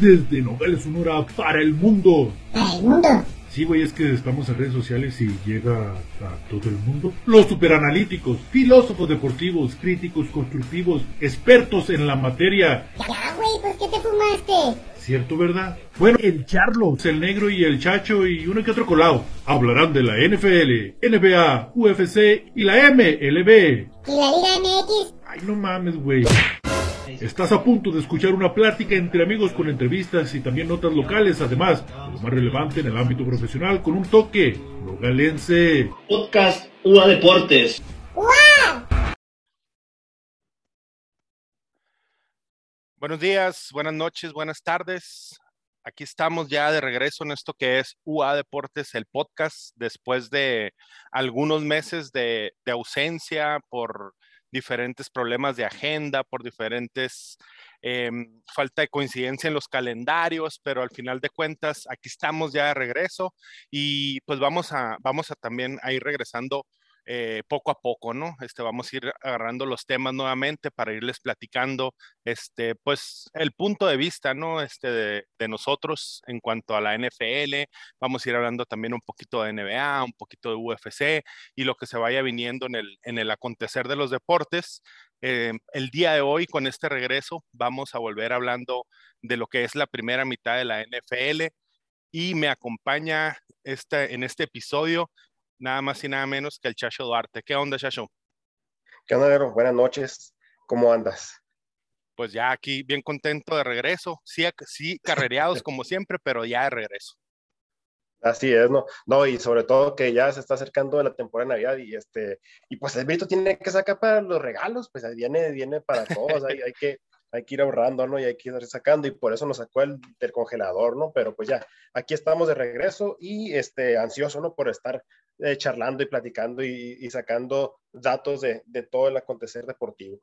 Desde Nogales, Sonora, para el mundo. ¿Para el mundo? Sí, güey, es que estamos en redes sociales y llega a todo el mundo. Los superanalíticos, filósofos deportivos, críticos constructivos, expertos en la materia. Ya, güey, ¿por qué te fumaste? ¿Cierto, verdad? Bueno, el Charlos, el negro y el chacho y uno que otro colado hablarán de la NFL, NBA, UFC y la MLB. ¿Y la Liga MX? Ay, no mames, güey. Estás a punto de escuchar una plática entre amigos con entrevistas y también notas locales, además, lo más relevante en el ámbito profesional, con un toque nogalense. Podcast UA Deportes. ¡Wow! Buenos días, buenas noches, buenas tardes. Aquí estamos ya de regreso en esto que es UA Deportes, el podcast, después de algunos meses de, de ausencia por diferentes problemas de agenda, por diferentes eh, falta de coincidencia en los calendarios, pero al final de cuentas aquí estamos ya de regreso y pues vamos a, vamos a también a ir regresando eh, poco a poco, ¿no? Este, vamos a ir agarrando los temas nuevamente para irles platicando, este, pues, el punto de vista, ¿no? Este, de, nosotros en cuanto a la NFL, vamos a ir hablando también un poquito de NBA, un poquito de UFC y lo que se vaya viniendo en el, en el acontecer de los deportes. Eh, el día de hoy, con este regreso, vamos a volver hablando de lo que es la primera mitad de la NFL y me acompaña este, en este episodio nada más y nada menos que el Chacho Duarte. ¿Qué onda, Chacho? ¿Qué onda, Vero? Buenas noches. ¿Cómo andas? Pues ya aquí bien contento de regreso. Sí, sí carrereados como siempre, pero ya de regreso. Así es, ¿no? No, y sobre todo que ya se está acercando la temporada de Navidad y este, y pues el Brito tiene que sacar para los regalos, pues viene, viene para todos, hay, hay que, hay que ir ahorrando, ¿no? Y hay que ir sacando, y por eso nos sacó el del congelador, ¿no? Pero pues ya, aquí estamos de regreso y este, ansioso, ¿no? Por estar eh, charlando y platicando y, sacando datos de, todo el acontecer deportivo.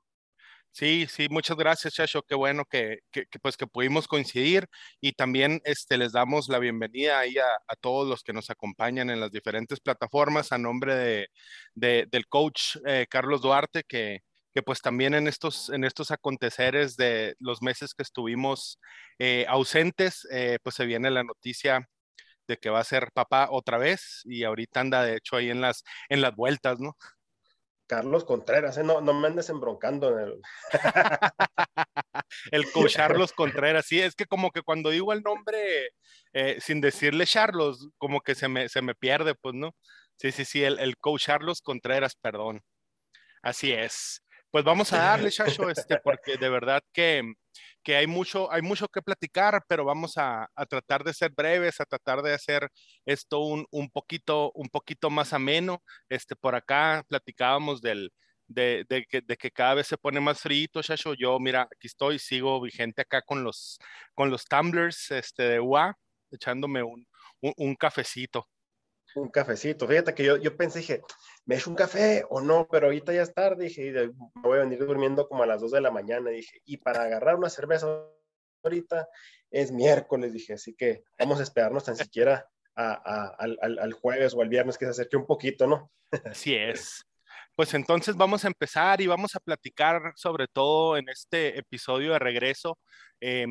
Sí, sí, muchas gracias, Chacho. Qué bueno que, que, que, pues que pudimos coincidir y también este, les damos la bienvenida ahí a, todos los que nos acompañan en las diferentes plataformas a nombre de, de del coach eh, Carlos Duarte, que, que pues también en estos, en estos aconteceres de los meses que estuvimos eh, ausentes, pues se viene la noticia de que va a ser papá otra vez y ahorita anda de hecho ahí en las, en las vueltas, ¿no? Carlos Contreras, ¿eh? no, no me andes embroncando. En el... el coach Carlos Contreras, sí, es que como que cuando digo el nombre eh, sin decirle Charlos, como que se me, se me pierde, pues, ¿no? Sí, sí, sí, el, el coach Carlos Contreras, perdón. Así es. Pues vamos a darle, Chacho, este, porque de verdad que, que hay, mucho, hay mucho que platicar, pero vamos a, a, tratar de ser breves, a tratar de hacer esto un, un, poquito, un poquito más ameno. Este, por acá platicábamos del, de, de, que, de, que, cada vez se pone más frío, Chacho. Yo, mira, aquí estoy, sigo vigente acá con los, con los tumblers este, de UA, echándome un, un, un cafecito un cafecito. Fíjate que yo, yo pensé, dije, ¿me echo un café o no? Pero ahorita ya es tarde, dije, me voy a venir durmiendo como a las 2 de la mañana, dije, y para agarrar una cerveza ahorita es miércoles, dije, así que vamos a esperarnos tan siquiera a, a, al, al, jueves o al viernes que se acerque un poquito, ¿no? Así es. Pues entonces vamos a empezar y vamos a platicar sobre todo en este episodio de regreso. Eh,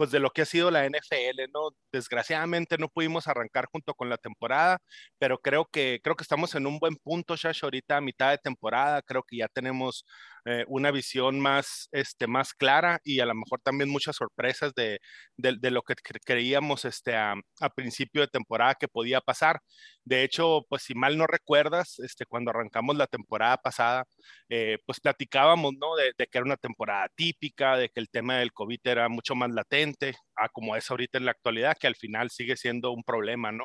pues de lo que ha sido la NFL, ¿no? Desgraciadamente no pudimos arrancar junto con la temporada, pero creo que creo que estamos en un buen punto, Shash, ahorita a mitad de temporada, creo que ya tenemos eh, una visión más, este, más clara y a lo mejor también muchas sorpresas de, de, de lo que creíamos este, a, a, principio de temporada que podía pasar. De hecho, pues si mal no recuerdas, este, cuando arrancamos la temporada pasada, eh, pues platicábamos, ¿no? De, de, que era una temporada típica, de que el tema del COVID era mucho más latente, a como es ahorita en la actualidad, que al final sigue siendo un problema, ¿no?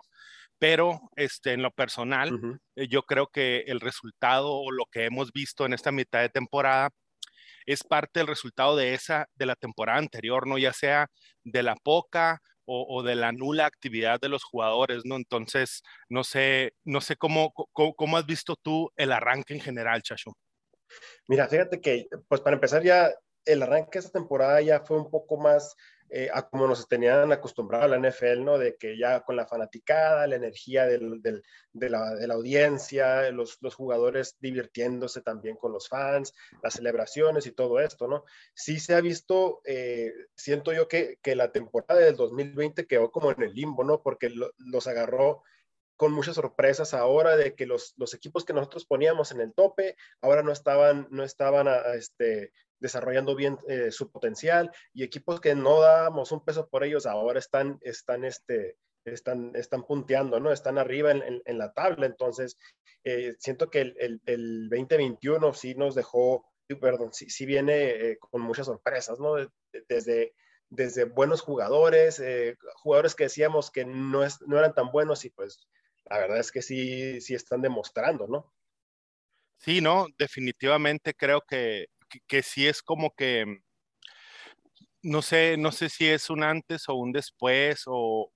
pero este, en lo personal, uh -huh. yo creo que el resultado o lo que hemos visto en esta mitad de temporada es parte del resultado de esa, de la temporada anterior, ¿no? Ya sea de la poca o, o, de la nula actividad de los jugadores, ¿no? Entonces, no sé, no sé cómo, cómo, cómo has visto tú el arranque en general, Chacho. Mira, fíjate que, pues para empezar ya, el arranque de esta temporada ya fue un poco más eh, como nos tenían acostumbrado la NFL, ¿no? De que ya con la fanaticada, la energía de, la, audiencia, los, jugadores divirtiéndose también con los fans, las celebraciones y todo esto, ¿no? Sí se ha visto, eh, siento yo que, que, la temporada del 2020 quedó como en el limbo, ¿no? Porque lo, los agarró con muchas sorpresas ahora de que los, los, equipos que nosotros poníamos en el tope ahora no estaban, no estaban a, a este, desarrollando bien eh, su potencial y equipos que no dábamos un peso por ellos ahora están, están, este, están, están punteando, ¿no? Están arriba en, en, en la tabla. Entonces, eh, siento que el, el, el, 2021 sí nos dejó, perdón, sí, sí viene eh, con muchas sorpresas, ¿no? Desde, desde buenos jugadores, eh, jugadores que decíamos que no, es, no eran tan buenos y pues la verdad es que sí, sí están demostrando, ¿no? Sí, no, definitivamente creo que que, sí es como que, no sé, no sé si es un antes o un después o,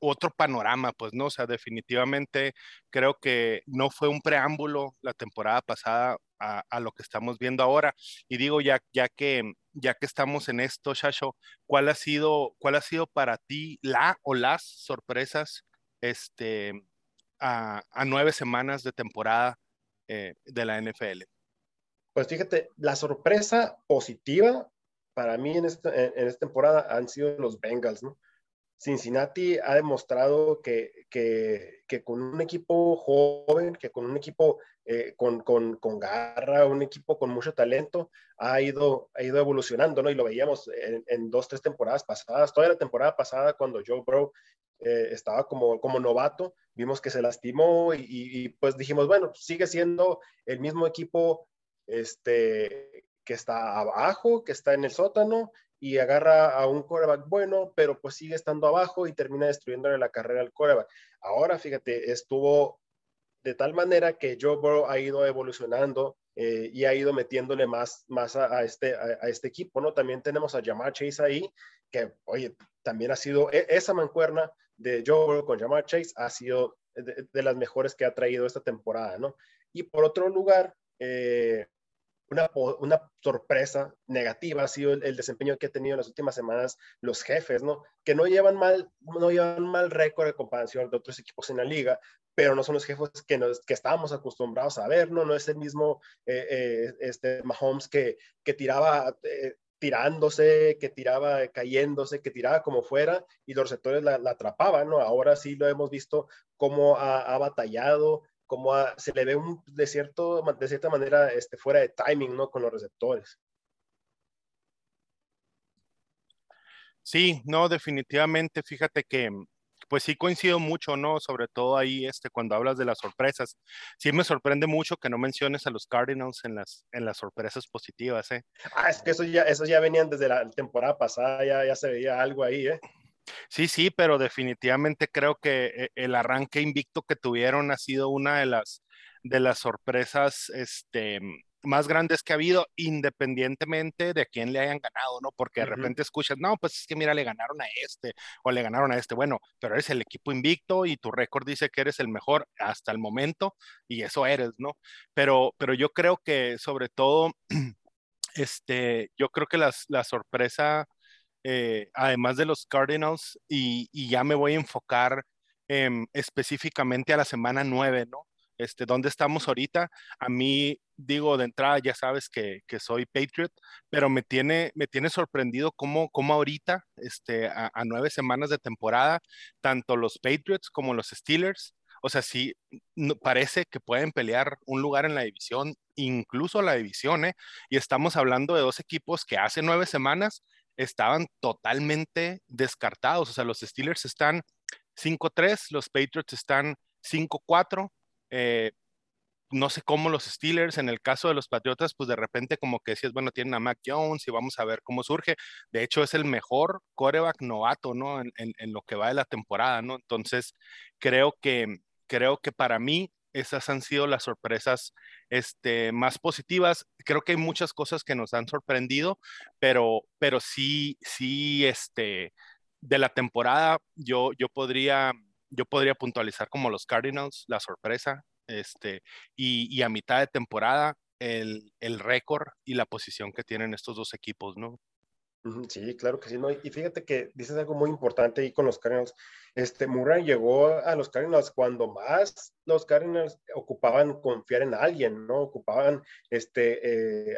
otro panorama, pues no, o sea, definitivamente creo que no fue un preámbulo la temporada pasada a, lo que estamos viendo ahora. Y digo, ya, ya que ya que estamos en esto, Shasho, ¿cuál ha sido, cuál ha sido para ti la o las sorpresas este, a, a nueve semanas de temporada eh, de la NFL? Pues fíjate, la sorpresa positiva para mí en esta, en esta temporada han sido los Bengals, ¿no? Cincinnati ha demostrado que, que, que, con un equipo joven, que con un equipo eh, con, con, con, garra, un equipo con mucho talento, ha ido, ha ido evolucionando, ¿no? Y lo veíamos en, dos, tres temporadas pasadas. Toda la temporada pasada, cuando Joe Burrow eh, estaba como, como novato, vimos que se lastimó y, y, pues dijimos, bueno, sigue siendo el mismo equipo este, que está abajo, que está en el sótano y agarra a un coreback bueno, pero pues sigue estando abajo y termina destruyéndole la carrera al coreback. Ahora, fíjate, estuvo de tal manera que Joe Burrow ha ido evolucionando eh, y ha ido metiéndole más, más a, este, a, este equipo, ¿no? También tenemos a Jamar Chase ahí, que, oye, también ha sido, e, esa mancuerna de Joe con Jamar Chase ha sido de, las mejores que ha traído esta temporada, ¿no? Y por otro lugar, eh, una, una, sorpresa negativa ha sido el, el, desempeño que ha tenido en las últimas semanas los jefes, ¿no? Que no llevan mal, no llevan mal récord en comparación de otros equipos en la liga, pero no son los jefes que, nos, que estábamos acostumbrados a ver, ¿no? No es el mismo eh, eh, este Mahomes que, que tiraba eh, tirándose, que tiraba cayéndose, que tiraba como fuera y los receptores la, atrapaban, ¿no? Ahora sí lo hemos visto cómo ha, batallado, como a, se le ve un, de, cierto, de cierta manera este, fuera de timing, ¿no? Con los receptores. Sí, no, definitivamente, fíjate que pues sí coincido mucho, ¿no? Sobre todo ahí, este, cuando hablas de las sorpresas. Sí me sorprende mucho que no menciones a los Cardinals en las, en las sorpresas positivas, ¿eh? Ah, es que eso ya, eso ya venían desde la temporada pasada, ya, ya se veía algo ahí, ¿eh? Sí, sí, pero definitivamente creo que eh, el arranque invicto que tuvieron ha sido una de las, de las sorpresas este, más grandes que ha habido, independientemente de quién le hayan ganado, ¿no? Porque de uh -huh. repente escuchas, no, pues es que mira, le ganaron a este o le ganaron a este. Bueno, pero eres el equipo invicto y tu récord dice que eres el mejor hasta el momento y eso eres, ¿no? Pero, pero yo creo que sobre todo, este, yo creo que las, la sorpresa eh, además de los Cardinals, y, y, ya me voy a enfocar eh, específicamente a la semana 9, ¿no? Este, ¿Dónde estamos ahorita? A mí, digo, de entrada ya sabes que, que soy Patriot, pero me tiene, me tiene sorprendido cómo, cómo ahorita, este, a, a nueve semanas de temporada, tanto los Patriots como los Steelers, o sea, sí, no, parece que pueden pelear un lugar en la división, incluso la división, ¿eh? Y estamos hablando de dos equipos que hace nueve semanas estaban totalmente descartados. O sea, los Steelers están 5-3, los Patriots están 5-4. Eh, no sé cómo los Steelers, en el caso de los Patriotas, pues de repente como que decías, bueno, tienen a Mac Jones y vamos a ver cómo surge. De hecho, es el mejor coreback novato, ¿no? En, en, en lo que va de la temporada, ¿no? Entonces, creo que, creo que para mí esas han sido las sorpresas este, más positivas. Creo que hay muchas cosas que nos han sorprendido, pero, pero sí, sí, este, de la temporada yo, yo, podría, yo podría puntualizar como los Cardinals, la sorpresa, este, y, a mitad de temporada el, el récord y la posición que tienen estos dos equipos, ¿no? Sí, claro que sí. ¿no? Y fíjate que dices algo muy importante ahí con los Cardinals. Este, Murray llegó a los Cardinals cuando más los Cardinals ocupaban confiar en alguien, ¿no? Ocupaban este, eh,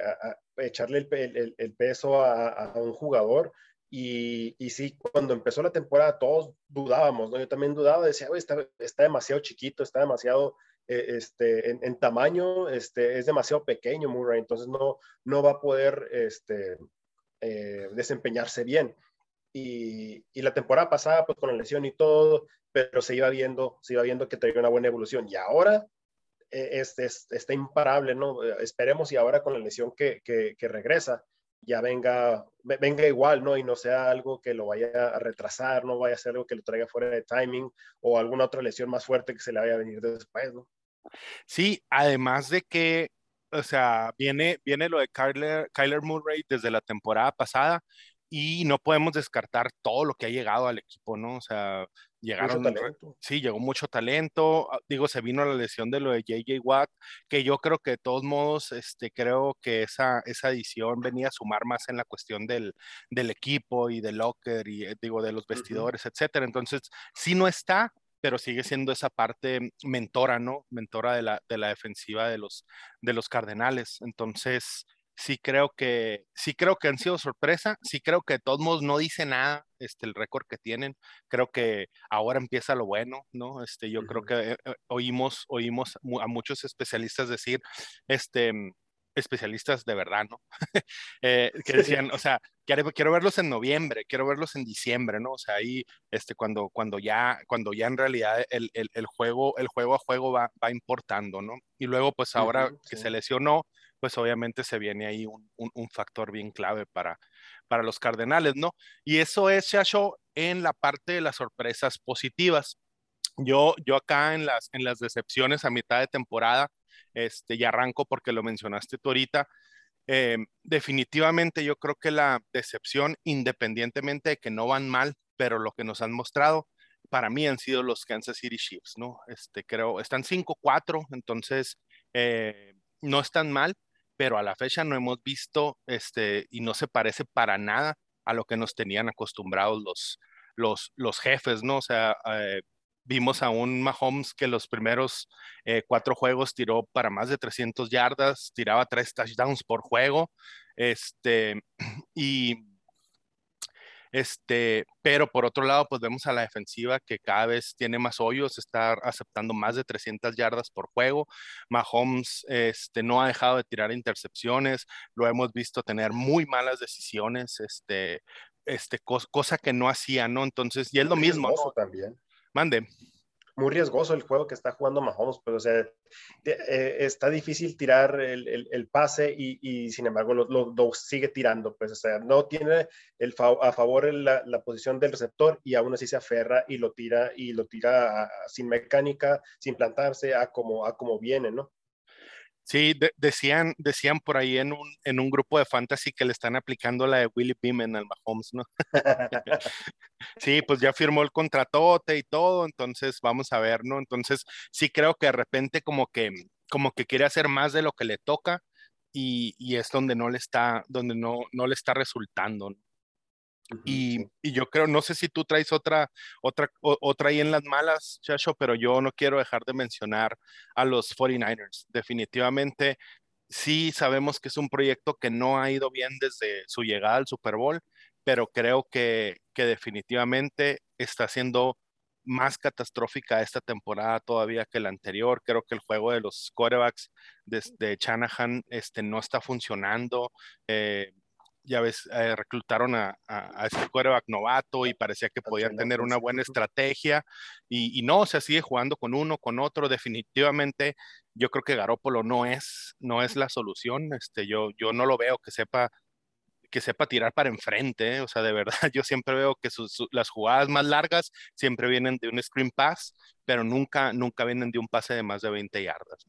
echarle el, el, peso a, a, un jugador. Y, y, sí, cuando empezó la temporada todos dudábamos, ¿no? Yo también dudaba, decía, está, está demasiado chiquito, está demasiado eh, este, en, tamaño, este, es demasiado pequeño Murray, entonces no, no va a poder este, eh, desempeñarse bien. Y, la temporada pasada, pues con la lesión y todo, pero se iba viendo, se iba viendo que tenía una buena evolución. Y ahora eh, está imparable, ¿no? Esperemos y ahora con la lesión que, regresa, ya venga, venga igual, ¿no? Y no sea algo que lo vaya a retrasar, no vaya a ser algo que lo traiga fuera de timing o alguna otra lesión más fuerte que se le vaya a venir después, ¿no? Sí, además de que o sea, viene, viene lo de Kyler, Kyler Murray desde la temporada pasada y no podemos descartar todo lo que ha llegado al equipo, ¿no? O sea, llegaron, sí, llegó mucho talento, ah, digo, se vino la lesión de lo de JJ Watt, que yo creo que de todos modos, este, creo que esa, esa adición venía a sumar más en la cuestión del, del equipo y del locker y, eh, digo, de los vestidores, etcétera. Entonces, si no está, pero sigue siendo esa parte mentora, ¿no? Mentora de la, de la defensiva de los, de los Cardenales. Entonces, sí creo que, sí creo que han sido sorpresa, sí creo que de todos modos no dice nada este, el récord que tienen. Creo que ahora empieza lo bueno, ¿no? Este, yo creo que eh, eh, oímos, oímos a muchos especialistas decir, este, especialistas de verdad, ¿no? eh, que decían, o sea, quiero, quiero, verlos en noviembre, quiero verlos en diciembre, ¿no? O sea, ahí, este, cuando, cuando ya, cuando ya en realidad el, el, el juego, el juego a juego va, va, importando, ¿no? Y luego, pues ahora uh -huh, que sí. se lesionó, pues obviamente se viene ahí un, un, factor bien clave para, para los Cardenales, ¿no? Y eso es, Shasho, en la parte de las sorpresas positivas. Yo, yo acá en las, en las decepciones a mitad de temporada, este, y arranco porque lo mencionaste tú ahorita. Eh, definitivamente yo creo que la decepción, independientemente de que no van mal, pero lo que nos han mostrado, para mí han sido los Kansas City Chiefs, ¿no? Este, creo, están 5-4, entonces eh, no están mal, pero a la fecha no hemos visto, este, y no se parece para nada a lo que nos tenían acostumbrados los, los, los jefes, ¿no? O sea, eh, Vimos a un Mahomes que los primeros eh, cuatro juegos tiró para más de 300 yardas, tiraba tres touchdowns por juego. Este, y este, pero por otro lado, pues vemos a la defensiva que cada vez tiene más hoyos, está aceptando más de 300 yardas por juego. Mahomes este, no ha dejado de tirar intercepciones, lo hemos visto tener muy malas decisiones, este, este, cosa que no hacía, ¿no? Entonces, y es lo mismo. ¿no? también. Mande. Muy riesgoso el juego que está jugando Mahomes, pero o sea, eh, está difícil tirar el, el, el pase y, y, sin embargo lo, lo, lo, sigue tirando, pues o sea, no tiene el fa a favor la, la, posición del receptor y aún así se aferra y lo tira y lo tira a, a, sin mecánica, sin plantarse, a como, a como viene, ¿no? Sí, de decían, decían por ahí en un, en un grupo de fantasy que le están aplicando la de Willie Beeman al Mahomes, ¿no? sí, pues ya firmó el contratote y todo, entonces vamos a ver, ¿no? Entonces sí creo que de repente como que, como que quiere hacer más de lo que le toca y, y es donde no le está, donde no, no le está resultando, ¿no? Y, y, yo creo, no sé si tú traes otra, otra, otra ahí en las malas, Chacho, pero yo no quiero dejar de mencionar a los 49ers. Definitivamente, sí sabemos que es un proyecto que no ha ido bien desde su llegada al Super Bowl, pero creo que, que definitivamente está siendo más catastrófica esta temporada todavía que la anterior. Creo que el juego de los quarterbacks desde de Shanahan este, no está funcionando. Eh, ya ves, eh, reclutaron a, a, a, este quarterback novato y parecía que podían tener una buena estrategia y, y, no, se sigue jugando con uno, con otro, definitivamente yo creo que Garópolo no es, no es la solución, este, yo, yo no lo veo que sepa que sepa tirar para enfrente, ¿eh? o sea, de verdad, yo siempre veo que sus, las jugadas más largas siempre vienen de un screen pass, pero nunca, nunca vienen de un pase de más de 20 yardas.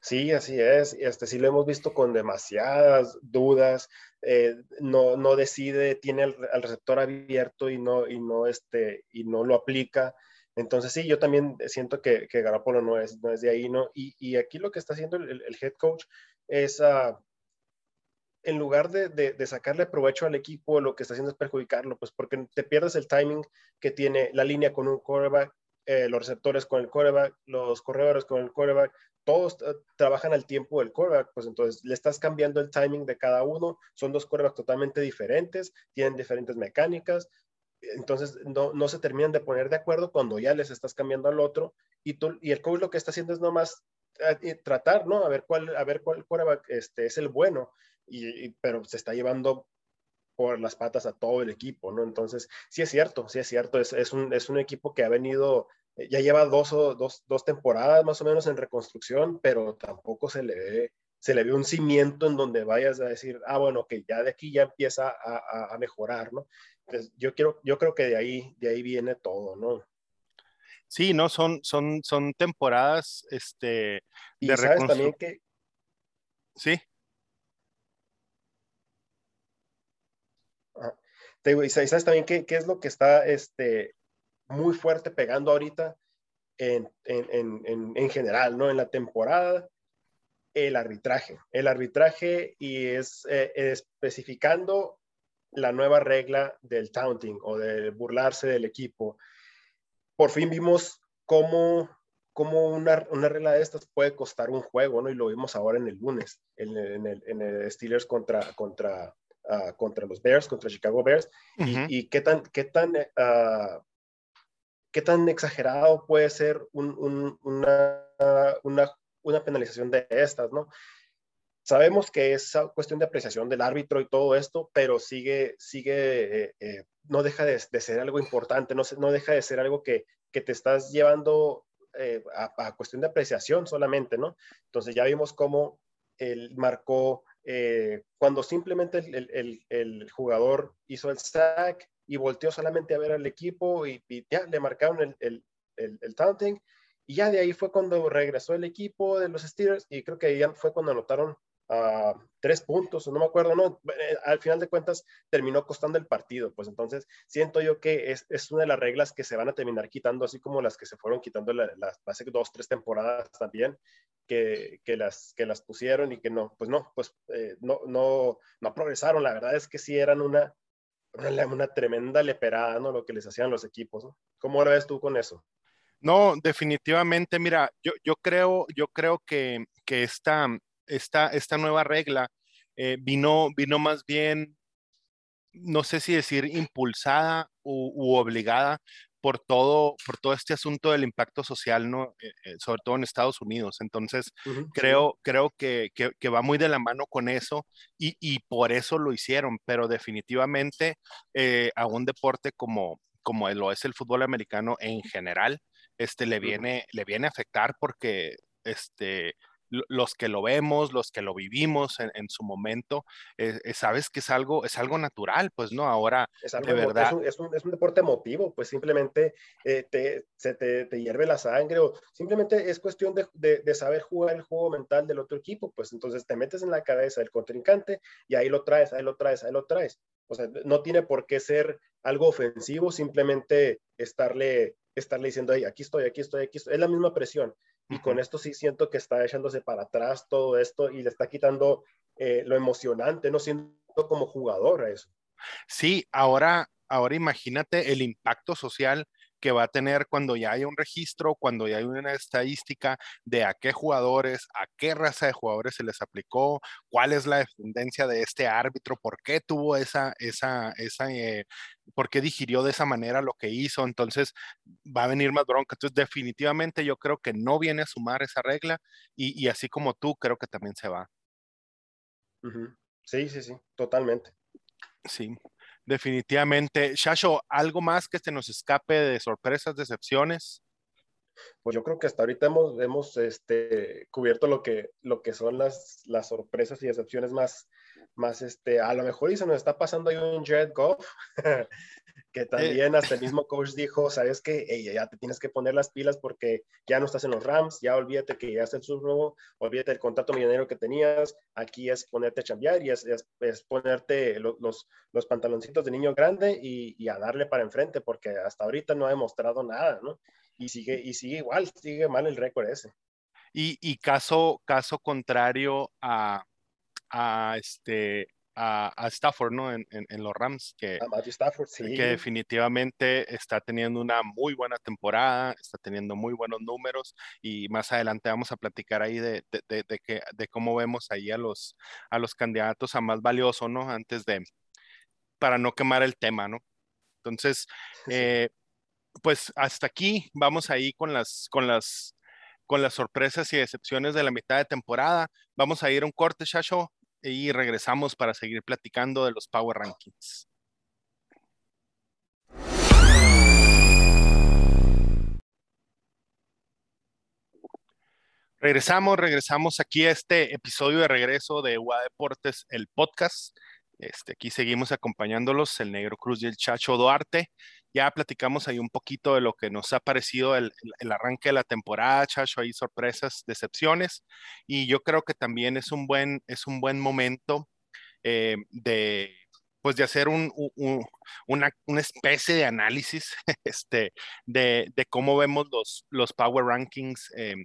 Sí, así es. Este, sí lo hemos visto con demasiadas dudas. Eh, no, no decide, tiene al, receptor abierto y no, y no, este, y no lo aplica. Entonces sí, yo también siento que, que Garapolo no es, no es de ahí, ¿no? Y, y aquí lo que está haciendo el, el head coach es uh, en lugar de, de, sacarle provecho al equipo, lo que está haciendo es perjudicarlo, pues porque te pierdes el timing que tiene la línea con un quarterback, eh, los receptores con el quarterback, los corredores con el quarterback, todos eh, trabajan al tiempo del quarterback, pues entonces le estás cambiando el timing de cada uno, son dos quarterbacks totalmente diferentes, tienen diferentes mecánicas, entonces no, no se terminan de poner de acuerdo cuando ya les estás cambiando al otro y, tú, y el coach lo que está haciendo es nomás eh, tratar, ¿no? A ver cuál, a ver cuál quarterback este, es el bueno, y, pero se está llevando por las patas a todo el equipo, ¿no? Entonces, sí es cierto, sí es cierto, es, es, un, es un equipo que ha venido, eh, ya lleva dos, o, dos, dos temporadas más o menos en reconstrucción, pero tampoco se le ve se le ve un cimiento en donde vayas a decir, ah, bueno, que ya de aquí ya empieza a, a, mejorar, ¿no? Entonces, yo, quiero, yo creo que de ahí, de ahí viene todo, ¿no? Sí, no, son, son, son temporadas, este, y de sabes también que... Sí. Te digo, y sabes también qué, qué, es lo que está este, muy fuerte pegando ahorita en, en, en, en, general, ¿no? En la temporada, el arbitraje. El arbitraje y es eh, especificando la nueva regla del taunting o de burlarse del equipo. Por fin vimos cómo, cómo una, una, regla de estas puede costar un juego, ¿no? Y lo vimos ahora en el lunes, en el, en el Steelers contra, contra Ah, contra los Bears, contra Chicago Bears, y, qué tan, qué tan, uh, qué tan exagerado puede ser un, una, una, una, penalización de estas, ¿no? Sabemos que es cuestión de apreciación del árbitro y todo esto, pero sigue, sigue, eh, eh, no deja de, de, ser algo importante, no, no deja de ser algo que, que te estás llevando eh, a, a, cuestión de apreciación solamente, ¿no? Entonces ya vimos cómo él marcó eh, cuando simplemente el, jugador hizo el sack y volteó solamente a ver al equipo y, ya le marcaron el, el, taunting. Y ya de ahí fue cuando regresó el equipo de los Steelers y creo que ya fue cuando anotaron tres puntos, no me acuerdo, no, eh, al final de cuentas terminó costando el partido, pues entonces siento yo que es, es una de las reglas que se van a terminar quitando, así como las que se fueron quitando las hace dos, tres temporadas también, que, que, las, que las pusieron y que no, pues no, pues eh, no, no, no progresaron, la verdad es que sí eran una, una, una tremenda leperada, ¿no? Lo que les hacían los equipos, ¿no? ¿Cómo lo ves tú con eso? No, definitivamente, mira, yo, yo creo, yo creo que, que esta, esta, esta nueva regla eh, vino, vino más bien, no sé si decir impulsada u, obligada por todo, por todo este asunto del impacto social, ¿no? Eh, eh, sobre todo en Estados Unidos. Entonces, creo, creo que, que, va muy de la mano con eso y, y por eso lo hicieron, pero definitivamente a un deporte como, como lo es el fútbol americano en general, este, le, viene, le viene a afectar porque este, los que lo vemos, los que lo vivimos en, su momento, eh, eh, sabes que es algo, es algo natural, pues, ¿no? Ahora, es de verdad. Es un, es, un, deporte emotivo, pues simplemente eh, te, se te, te, hierve la sangre o simplemente es cuestión de, de, saber jugar el juego mental del otro equipo, pues entonces te metes en la cabeza del contrincante y ahí lo traes, ahí lo traes, ahí lo traes. O sea, no tiene por qué ser algo ofensivo, simplemente estarle, estarle diciendo, ahí, aquí estoy, aquí estoy, aquí estoy. Es la misma presión. Y con esto sí siento que está echándose para atrás todo esto y le está quitando eh, lo emocionante, no siento como jugador a eso. Sí, ahora, ahora imagínate el impacto social que va a tener cuando ya hay un registro, cuando ya hay una estadística de a qué jugadores, a qué raza de jugadores se les aplicó, cuál es la descendencia de este árbitro, por qué tuvo esa, esa, esa, eh, por qué digirió de esa manera lo que hizo. Entonces va a venir más bronca. Entonces definitivamente yo creo que no viene a sumar esa regla y, y así como tú, creo que también se va. Sí, sí, sí, totalmente. Sí. Definitivamente. Shasho, ¿algo más que se nos escape de sorpresas, decepciones? Pues yo creo que hasta ahorita hemos, este, cubierto lo que, lo que son las, las sorpresas y decepciones más, más este, a lo mejor y se nos está pasando ahí un Jared Goff, que también hasta el mismo coach dijo, sabes que ya te tienes que poner las pilas porque ya no estás en los Rams, ya olvídate que ya es el subnuevo, olvídate del contrato millonario que tenías, aquí es ponerte a chambear y es, es, ponerte los, los pantaloncitos de niño grande y, y, a darle para enfrente porque hasta ahorita no ha demostrado nada, ¿no? Y sigue, y sigue igual, sigue mal el récord ese. Y, y caso, caso contrario a, a, este, a, Stafford, ¿no? En, en, los Rams, que, Stafford, sí. que definitivamente está teniendo una muy buena temporada, está teniendo muy buenos números y más adelante vamos a platicar ahí de, de, de, que, de cómo vemos ahí a los, a los candidatos a más valioso, ¿no? Antes de, para no quemar el tema, ¿no? Entonces, eh, pues hasta aquí vamos ahí con las, con las, con las sorpresas y decepciones de la mitad de temporada. Vamos a ir a un corte, Shasho, y regresamos para seguir platicando de los Power Rankings. Regresamos, regresamos aquí a este episodio de regreso de UA Deportes, el podcast. Este, aquí seguimos acompañándolos, el Negro Cruz y el Chacho Duarte. Ya platicamos ahí un poquito de lo que nos ha parecido el, arranque de la temporada, Chacho, hay sorpresas, decepciones, y yo creo que también es un buen, es un buen momento eh, de, pues de hacer un, una, especie de análisis este, de, de, cómo vemos los, los power rankings eh,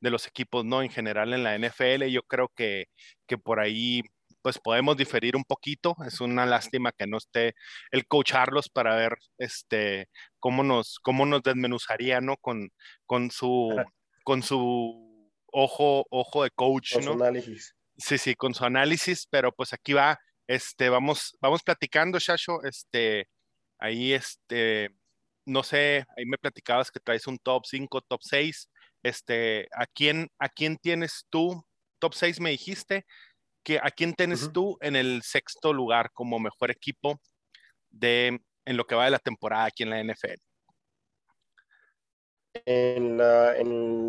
de los equipos, ¿no? En general en la NFL, yo creo que, que por ahí pues podemos diferir un poquito. Es una lástima que no esté el coacharlos para ver este, cómo, nos, cómo nos desmenuzaría, ¿no? Con, con, su, con su ojo, ojo de coach, con Su análisis. Sí, sí, con su análisis, pero pues aquí va, este, vamos, vamos platicando, Shasho, este, ahí, este, no sé, ahí me platicabas que traes un top 5, top 6, este, ¿a quién, ¿a quién tienes tú? Top 6 me dijiste, ¿a quién tienes tú en el sexto lugar como mejor equipo de, en lo que va de la temporada aquí en la NFL? En,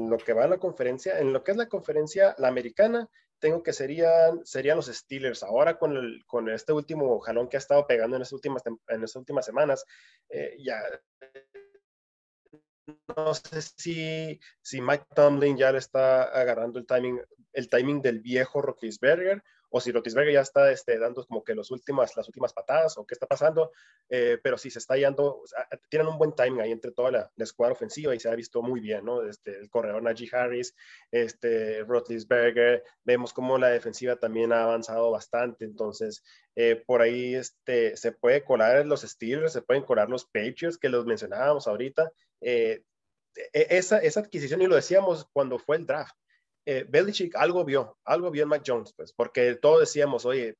lo que va a la conferencia, en lo que es la conferencia, la americana, tengo que serían, serían los Steelers. Ahora con, el, con este último jalón que ha estado pegando en estas últimas, en estas últimas semanas, eh, ya no sé si, si Mike Tomlin ya le está agarrando el timing, el timing del viejo Roethlisberger o si Roethlisberger ya está este, dando como que los últimas, las últimas patadas o qué está pasando, eh, pero sí se está yendo, tienen un buen timing ahí entre toda la, escuadra ofensiva y se ha visto muy bien, ¿no? Este, el corredor Najee Harris, este, Roethlisberger, vemos como la defensiva también ha avanzado bastante, entonces eh, por ahí este, se puede colar los Steelers, se pueden colar los Patriots que los mencionábamos ahorita, eh, e, esa, esa adquisición, y lo decíamos cuando fue el draft, eh, Belichick algo vio, algo vio en Mac Jones, pues, porque todos decíamos, oye,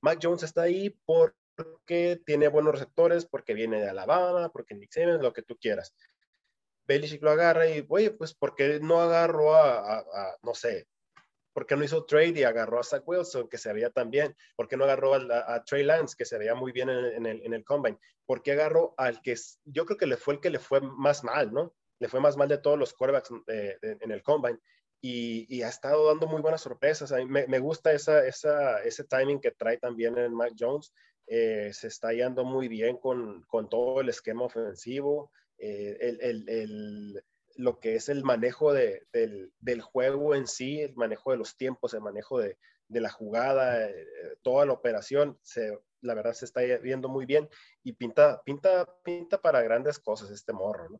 Mac Jones está ahí porque tiene buenos receptores, porque viene de Alabama, porque Nick Saban, lo que tú quieras. Belichick lo agarra y, oye, pues, ¿por qué no agarró a, no sé, ¿por qué no hizo trade y agarró a Zach Wilson, que se veía tan bien? ¿Por qué no agarró a, Trey Lance, que se veía muy bien en, el, en, el, combine? ¿Por qué agarró al que yo creo que le fue el que le fue más mal, ¿no? Le fue más mal de todos los quarterbacks eh, en el combine y, ha estado dando muy buenas sorpresas. Mí me, gusta esa, esa, ese timing que trae también en Mac Jones. Eh, se está yendo muy bien con, con todo el esquema ofensivo, eh, el, el, el, lo que es el manejo de, del, del, juego en sí, el manejo de los tiempos, el manejo de, de la jugada, eh, toda la operación, se, la verdad se está viendo muy bien y pinta, pinta, pinta para grandes cosas este morro.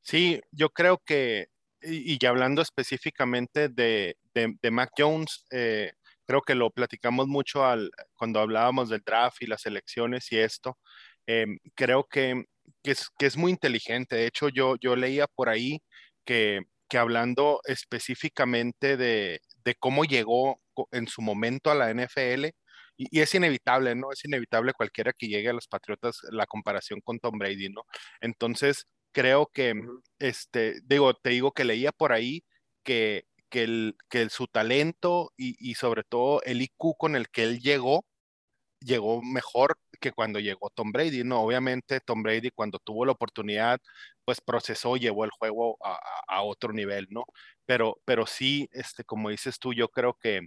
Sí, yo creo que y, y hablando específicamente de, de, Mac Jones, eh, creo que lo platicamos mucho al, cuando hablábamos del draft y las elecciones y esto. Em, creo que, que, es, que es muy inteligente. De hecho, yo, yo leía por ahí que, que hablando específicamente de, de, cómo llegó en su momento a la NFL, y, y, es inevitable, ¿no? Es inevitable cualquiera que llegue a los Patriotas la comparación con Tom Brady, ¿no? Entonces, creo que, este, digo, te digo que leía por ahí que, que, el, que su talento y, y, sobre todo el IQ con el que él llegó, llegó mejor que cuando llegó Tom Brady, ¿no? Obviamente Tom Brady cuando tuvo la oportunidad, pues procesó, llevó el juego a, a otro nivel, ¿no? Pero, pero sí, este, como dices tú, yo creo que,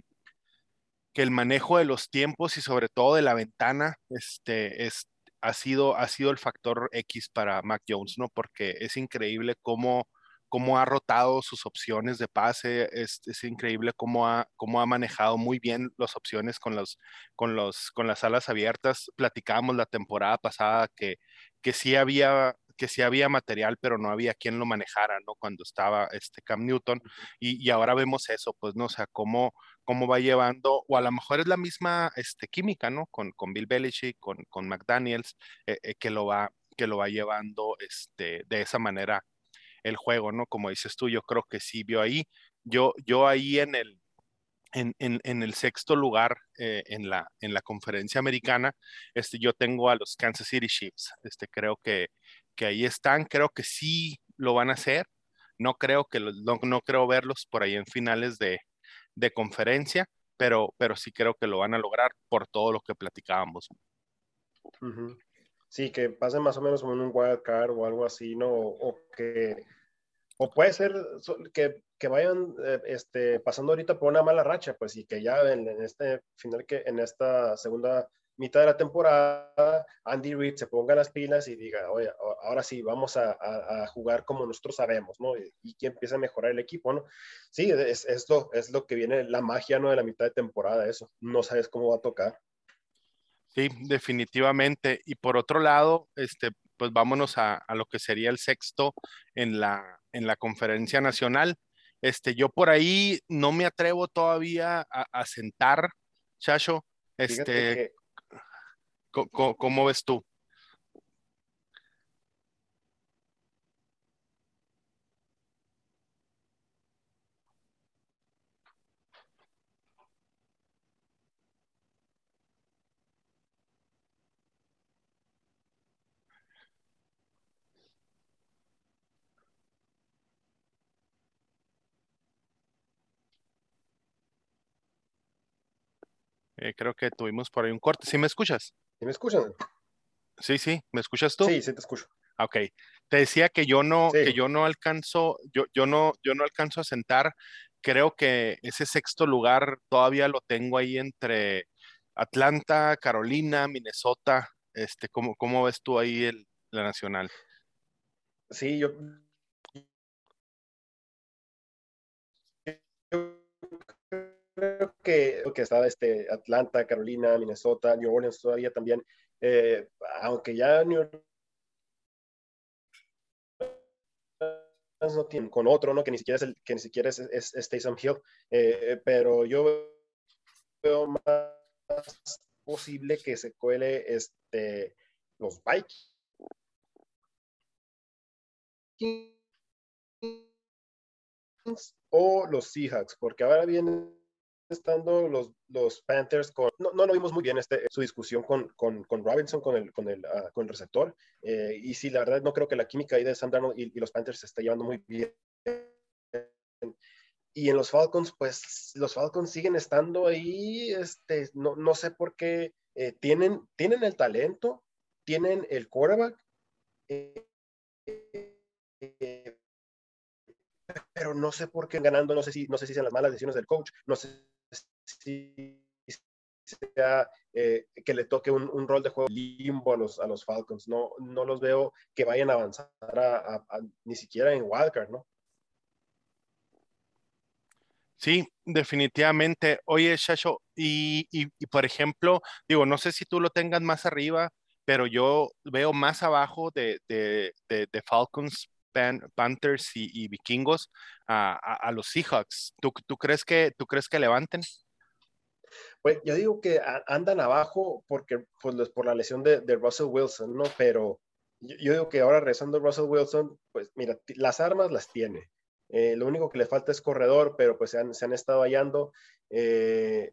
que el manejo de los tiempos y sobre todo de la ventana, este, es, ha sido, ha sido el factor X para Mac Jones, ¿no? Porque es increíble cómo, cómo ha rotado sus opciones de pase, es, es, increíble cómo ha, cómo ha manejado muy bien las opciones con, los, con, los, con las alas abiertas. Platicábamos la temporada pasada que, que sí había que sí había material, pero no había quien lo manejara, ¿no? Cuando estaba este Cam Newton. Y, y ahora vemos eso, pues, ¿no? O sea, cómo, cómo va llevando, o a lo mejor es la misma este, química, ¿no? Con, con Bill Belichick, con, con McDaniels, eh, eh, que, lo va, que lo va llevando este, de esa manera el juego, ¿no? Como dices tú, yo creo que sí vio ahí. Yo, yo ahí en el, en, en, en el sexto lugar eh, en, la, en la conferencia americana, este, yo tengo a los Kansas City Chiefs. Este, creo que, que ahí están, creo que sí lo van a hacer. No creo que no, no creo verlos por ahí en finales de, de conferencia, pero, pero sí creo que lo van a lograr por todo lo que platicábamos. Sí, que pasen más o menos como en un wild card o algo así, ¿no? O, que, o puede ser que, que vayan eh, este, pasando ahorita por una mala racha, pues, y que ya en, en este final, que en esta segunda mitad de la temporada, Andy Reid se ponga las pilas y diga, oye, ahora sí, vamos a, a, jugar como nosotros sabemos, ¿no? Y, y, que empiece a mejorar el equipo, ¿no? Sí, es, es, lo, es lo que viene, la magia, ¿no? De la mitad de temporada, eso. No sabes cómo va a tocar. Sí, definitivamente. Y por otro lado, este, pues vámonos a, a lo que sería el sexto en la, en la conferencia nacional. Este, yo por ahí no me atrevo todavía a, a sentar, Chacho, este. ¿Cómo, ¿cómo, ves tú? Eh, creo que tuvimos por ahí un corte. ¿Sí me escuchas? ¿Sí me escuchan? Sí, sí, ¿me escuchas tú? Sí, sí te escucho. Ok. Te decía que yo no, sí. que yo no alcanzo, yo, yo no, yo no alcanzo a sentar. Creo que ese sexto lugar todavía lo tengo ahí entre Atlanta, Carolina, Minnesota. Este, ¿cómo, cómo ves tú ahí el, la nacional? Sí, yo, creo que, que estaba este, Atlanta, Carolina, Minnesota, New Orleans todavía también, eh, aunque ya New Orleans no tiene con otro, ¿no? Que ni siquiera es, el, que ni siquiera es, es, es Hill, eh, pero yo veo más posible que se cuele este, los Vikings o los Seahawks, porque ahora vienen estando los, los Panthers con, no, no lo vimos muy bien este, su discusión con, con, con Robinson, con el, con el, uh, con el receptor. Eh, y sí, la verdad no creo que la química ahí de Sam Darnold y, y, los Panthers se está llevando muy bien. Y en los Falcons, pues los Falcons siguen estando ahí, este, no, no sé por qué, eh, tienen, tienen el talento, tienen el quarterback, eh, pero no sé por qué ganando, no sé si, no sé si sean las malas decisiones del coach, no sé eh, que le toque un, un, rol de juego limbo a los, a los Falcons. No, no los veo que vayan a avanzar ni siquiera en Wildcard, ¿no? Sí, definitivamente. Oye, Shasho, y, y, por ejemplo, digo, no sé si tú lo tengas más arriba, pero yo veo más abajo de, de, de, Falcons, Pan, Panthers y, y Vikingos a, a, los Seahawks. ¿Tú, ¿Tú, crees que, ¿Tú crees que levanten? Pues yo digo que andan abajo porque pues, por la lesión de, Russell Wilson, ¿no? Pero yo, digo que ahora regresando Russell Wilson, pues mira, las armas las tiene. Eh, lo único que le falta es corredor, pero pues se han, se han estado hallando. Eh,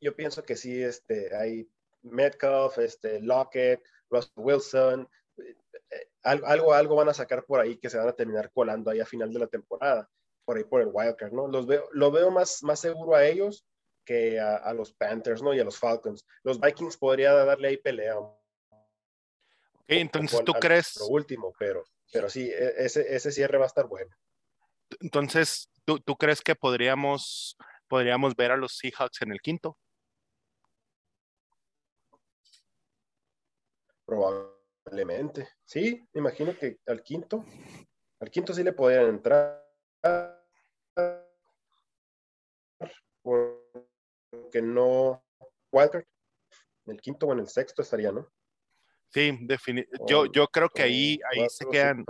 yo pienso que sí, este, hay Metcalf, este, Lockett, Russell Wilson, eh, algo, algo van a sacar por ahí que se van a terminar colando ahí a final de la temporada, por ahí por el wildcard, ¿no? Los veo, lo veo más, más seguro a ellos que a, a, los Panthers, ¿no? Y a los Falcons. Los Vikings podría darle ahí pelea. Okay, entonces tú al, crees... Lo último, pero, pero sí, ese, ese cierre va a estar bueno. Entonces, ¿tú, ¿tú, crees que podríamos, podríamos ver a los Seahawks en el quinto? Probablemente. Sí, me imagino que al quinto, al quinto sí le podrían entrar. Porque no. Wildcard. En el quinto o en el sexto estaría, ¿no? Sí, defini- yo, yo creo que ahí, ahí Cuatro, se quedan,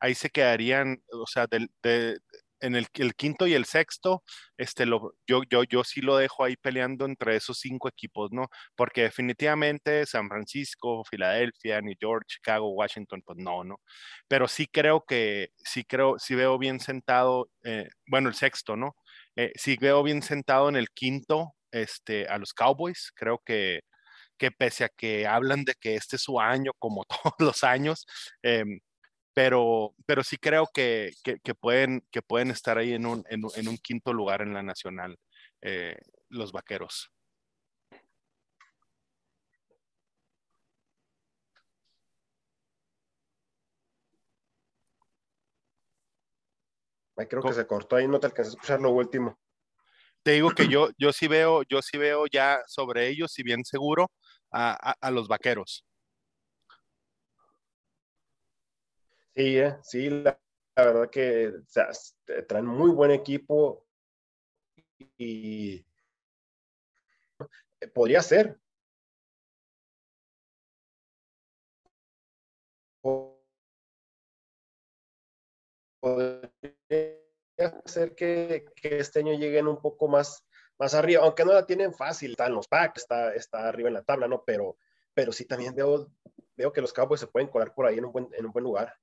ahí se quedarían, o sea, del, de, en el, el quinto y el sexto, este, lo, yo, yo, yo sí lo dejo ahí peleando entre esos cinco equipos, ¿no? Porque definitivamente San Francisco, Filadelfia, New York, Chicago, Washington, pues no, ¿no? Pero sí creo que, sí creo, sí veo bien sentado, eh, bueno, el sexto, ¿no? Eh, sí veo bien sentado en el quinto, este, a los Cowboys, creo que que pese a que hablan de que este es su año, como todos los años, em, pero, pero sí creo que, que, pueden, que pueden estar ahí en un, en, en un quinto lugar en la nacional, eh, los vaqueros. Creo que se cortó ahí, no te alcancé a escuchar lo último. Te digo que yo, yo sí veo, yo sí veo ya sobre ellos, si bien seguro, a, a- a los vaqueros. Sí, eh, sí, la, la verdad que o sea, s- traen muy buen equipo y podría ser. Podría ser que, este año lleguen un poco más, más arriba, aunque no la tienen fácil, están los Packs, está, está arriba en la tabla, ¿no? Pero, pero sí también veo, veo que los Cowboys se pueden colar por ahí en un buen, en un buen lugar.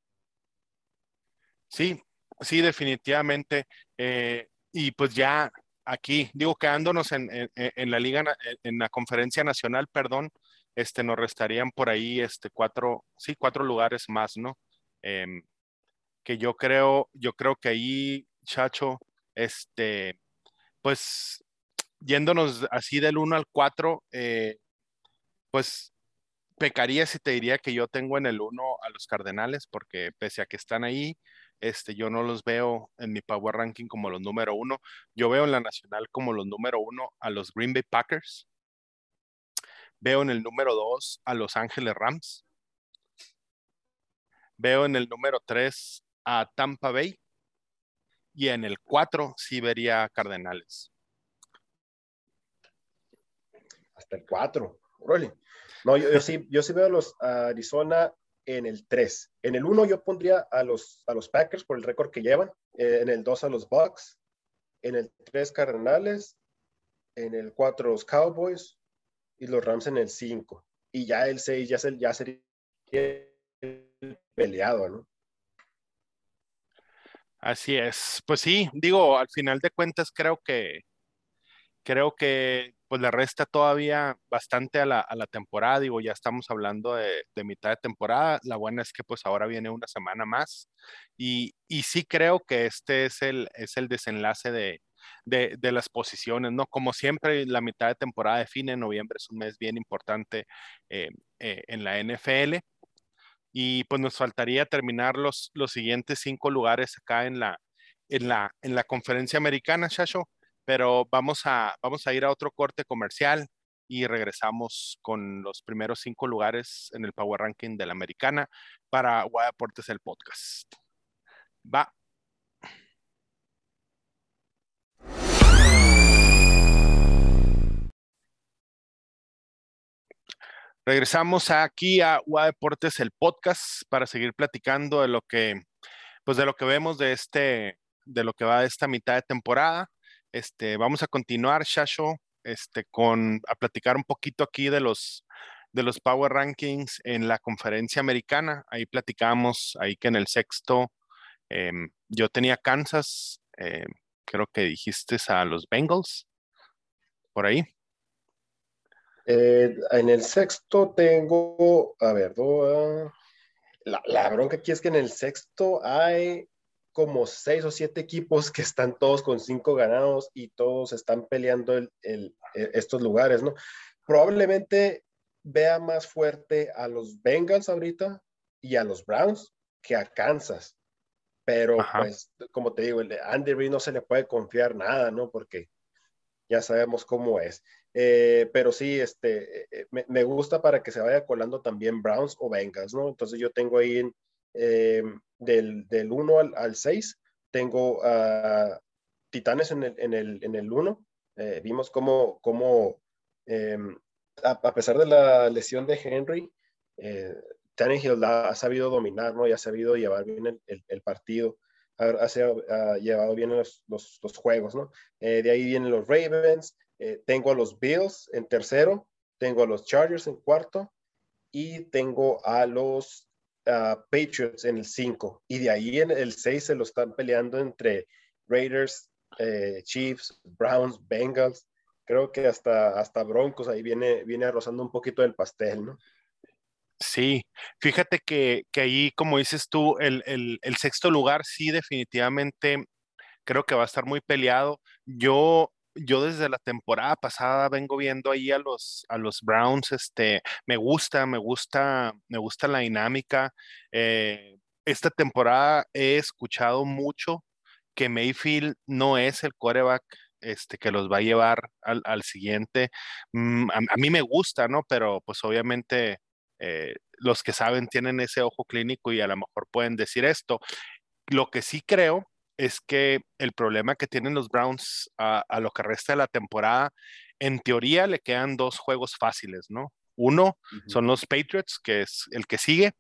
Sí, sí, definitivamente. eh, y pues ya aquí, digo, quedándonos en, en- la liga, en la conferencia nacional, perdón, este, nos restarían por ahí, este, cuatro, sí, cuatro lugares más, ¿no? Em, que yo creo, yo creo que ahí, Chacho, este, pues, yéndonos así del uno al cuatro, eh, pues, pecaría si te diría que yo tengo en el uno a los Cardenales, porque pese a que están ahí, este, yo no los veo en mi Power Ranking como los número uno. Yo veo en la nacional como los número uno a los Green Bay Packers. Veo en el número dos a Los Ángeles Rams. Veo en el número tres a Tampa Bay. Y en el cuatro sí vería Cardenales. hasta el 4. Órale. No, yo, yo sí, yo sí veo a los a Arizona en el 3. En el 1 yo pondría a los, a los Packers por el récord que llevan. Eh, en el 2 a los Bucks. En el 3 Cardenales. En el 4 los Cowboys. Y los Rams en el 5. Y ya el 6 ya, ya sería el peleado, ¿no? Así es. Pues sí, digo, al final de cuentas creo que creo que pues le resta todavía bastante a la, a la temporada, digo, ya estamos hablando de, de mitad de temporada, la buena es que pues ahora viene una semana más y, y sí creo que este es el, es el desenlace de, de, de las posiciones, ¿no? Como siempre, la mitad de temporada define, noviembre es un mes bien importante eh, eh, en la NFL y pues nos faltaría terminar los, los siguientes cinco lugares acá en la, en la, en la conferencia americana, Shasho, pero vamos a, vamos a ir a otro corte comercial y regresamos con los primeros cinco lugares en el Power Ranking de la americana para Guadaportes el podcast. Va. Regresamos aquí a UA Deportes, el podcast, para seguir platicando de lo que, pues de lo que vemos de este, de lo que va de esta mitad de temporada. Este, vamos a continuar, Shasho, este, con, a platicar un poquito aquí de los, de los Power Rankings en la conferencia americana. Ahí platicamos, ahí que en el sexto, eh, yo tenía Kansas, eh, creo que dijiste a los Bengals, por ahí. Eh, en el sexto tengo, a ver, do- la, la bronca aquí es que en el sexto hay como seis o siete equipos que están todos con cinco ganados y todos están peleando el, el, eh, estos lugares, ¿no? Probablemente vea más fuerte a los Bengals ahorita y a los Browns que a Kansas. Pero Ajá. pues, como te digo, el de Andy Reid no se le puede confiar nada, ¿no? Porque ya sabemos cómo es. Eh, pero sí, este, eh, me, me, gusta para que se vaya colando también Browns o Bengals, ¿no? Entonces yo tengo ahí en, eh, del, del 1 al, al 6, tengo uh, Titanes en el, en el, en el 1. Eh, vimos cómo, cómo a, a, pesar de la lesión de Henry, eh, Tannehill ha, sabido dominar, ¿no? Y ha sabido llevar bien el, partido, ha, llevado bien los, los, juegos, ¿no? Eh, de ahí vienen los Ravens, eh, tengo a los Bills en tercero, tengo a los Chargers en cuarto y tengo a los Patriots en el cinco. Y de ahí en el seis se lo están peleando entre Raiders, eh, Chiefs, Browns, Bengals. Creo que hasta, hasta Broncos ahí viene, viene rozando un poquito del pastel, ¿no? Sí, fíjate que, que ahí, como dices tú, el, el, el, sexto lugar sí definitivamente creo que va a estar muy peleado. Yo, yo desde la temporada pasada vengo viendo ahí a los, a los Browns, este, me gusta, me gusta, me gusta la dinámica. Eh, esta temporada he escuchado mucho que Mayfield no es el quarterback este, que los va a llevar al, al siguiente. Mm, a, mí me gusta, ¿no? Pero pues obviamente eh, los que saben tienen ese ojo clínico y a lo mejor pueden decir esto. Lo que sí creo es que el problema que tienen los Browns a, a lo que resta de la temporada, en teoría le quedan dos juegos fáciles, ¿no? Uno son los Patriots, que es el que sigue,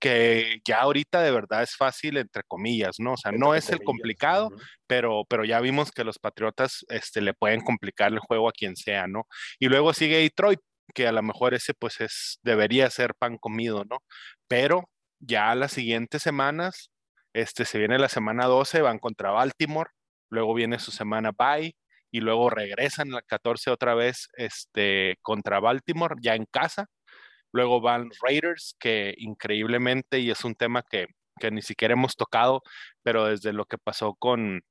que ya ahorita de verdad es fácil, entre comillas, ¿no? O sea, no es el complicado, pero, pero ya vimos que los Patriotas este, le pueden complicar el juego a quien sea, ¿no? Y luego sigue Detroit, que a lo mejor ese pues es, debería ser pan comido, ¿no? Pero ya las siguientes semanas, este, se viene la semana 12, van contra Baltimore, luego viene su semana bye, y luego regresan la 14 otra vez este, contra Baltimore, ya en casa. Luego van Raiders, que increíblemente, y es un tema que, que ni siquiera hemos tocado, pero desde lo que pasó con,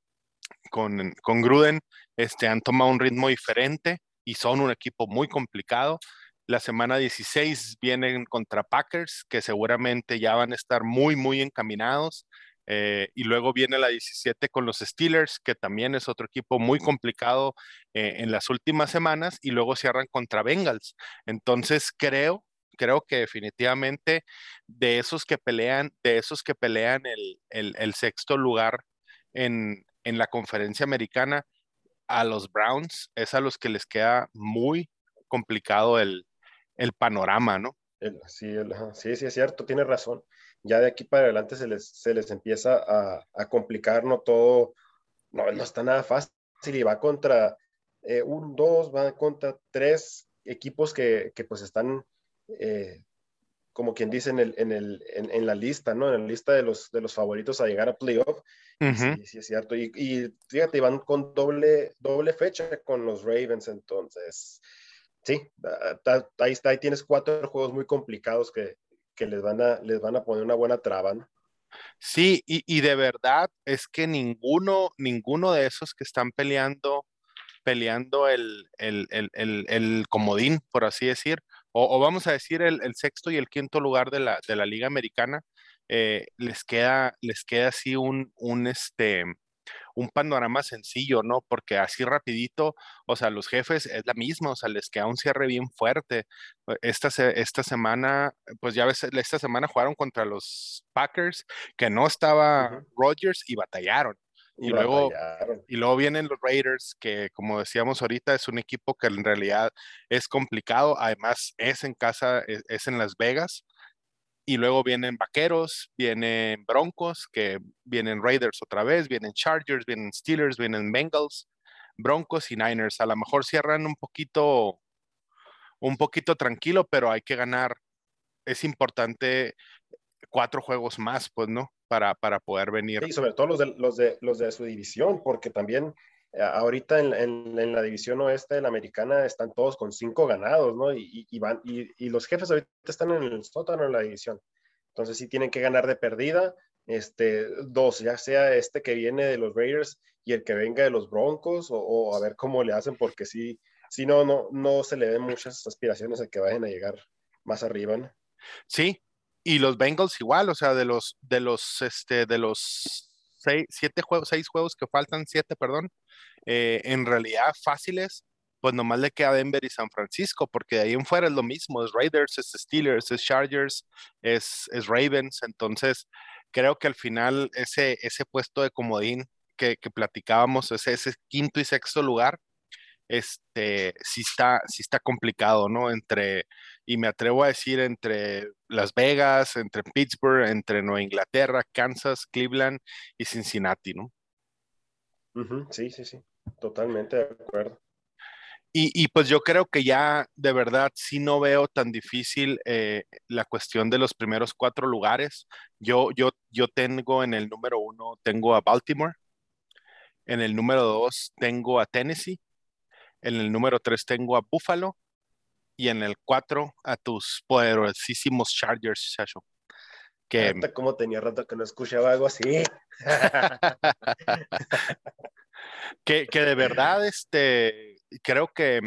con, con Gruden, este, han tomado un ritmo diferente y son un equipo muy complicado. La semana 16 vienen contra Packers, que seguramente ya van a estar muy, muy encaminados. Eh, y luego viene la 17 con los Steelers, que también es otro equipo muy complicado eh, en las últimas semanas, y luego cierran contra Bengals. Entonces creo, creo que definitivamente de esos que pelean, de esos que pelean el, sexto lugar en, la conferencia americana, a los Browns es a los que les queda muy complicado el, panorama, ¿no? sí, sí, sí, es cierto, tiene razón ya de aquí para adelante se les, se les empieza a, a complicar, no todo, no, no está nada fácil y va contra eh, un, dos, va contra tres equipos que, que pues están, eh, como quien dice, en, el, en, el, en, la lista, ¿no? En la lista de los, de los favoritos a llegar a playoff. sí, sí, es cierto. Y, y, fíjate, van con doble, doble fecha con los Ravens, entonces. Sí, ahí está, ahí tienes cuatro juegos muy complicados que, que les van a, les van a poner una buena traba, ¿no? Sí, y, de verdad es que ninguno, ninguno de esos que están peleando, peleando el, el, comodín, por así decir, o, vamos a decir el, sexto y el quinto lugar de la, de la Liga Americana, eh, les queda, les queda así un, un este, un panorama sencillo, ¿no? Porque así rapidito, o sea, los jefes es la misma, o sea, les queda un cierre bien fuerte. Eh, esta, esta semana, pues ya ves, esta semana jugaron contra los Packers, que no estaba Rodgers y batallaron. Y, luego, y luego vienen los Raiders, que como decíamos ahorita, es un equipo que en realidad es complicado, además es en casa, e, es en Las Vegas, y luego vienen Vaqueros, vienen Broncos, que vienen Raiders otra vez, vienen Chargers, vienen Steelers, vienen Bengals, Broncos y Niners. A lo mejor cierran un poquito, un poquito tranquilo, pero hay que ganar. Es importante cuatro juegos más, pues, ¿no? Para, para poder venir. Y sobre todo los de, los de, los de su división, porque también ahorita en, en, la división oeste de la americana están todos con cinco ganados, ¿no? Y, van, y, los jefes ahorita están en el sótano en la división. Entonces sí tienen que ganar de perdida, este, dos, ya sea este que viene de los Raiders y el que venga de los Broncos, o, a ver cómo le hacen, porque sí, si no, no, no se le ven muchas aspiraciones a que vayan a llegar más arriba, ¿no? Sí, y los Bengals igual, o sea, de los, de los, este, de los seis, siete juegos, seis juegos que faltan, siete, perdón, eh, en realidad fáciles, pues nomás le queda Denver y San Francisco, porque de ahí en fuera es lo mismo, es Raiders, es Steelers, es Chargers, es, es Ravens, entonces creo que al final ese, ese puesto de comodín que, que platicábamos, ese, ese quinto y sexto lugar, este, sí está, sí está complicado, ¿no? Entre, y me atrevo a decir entre Las Vegas, entre Pittsburgh, entre Nueva Inglaterra, Kansas, Cleveland y Cincinnati, ¿no? Sí, sí, sí, totalmente de acuerdo. Y, pues yo creo que ya de verdad sí no veo tan difícil eh, la cuestión de los primeros cuatro lugares. Yo, yo, yo tengo en el número uno, tengo a Baltimore. En el número dos tengo a Tennessee. En el número tres tengo a Buffalo. Y en el cuatro a tus poderosísimos Chargers, Shasho. Que... como tenía rato que no escuchaba algo así. que, que de verdad, este, creo que,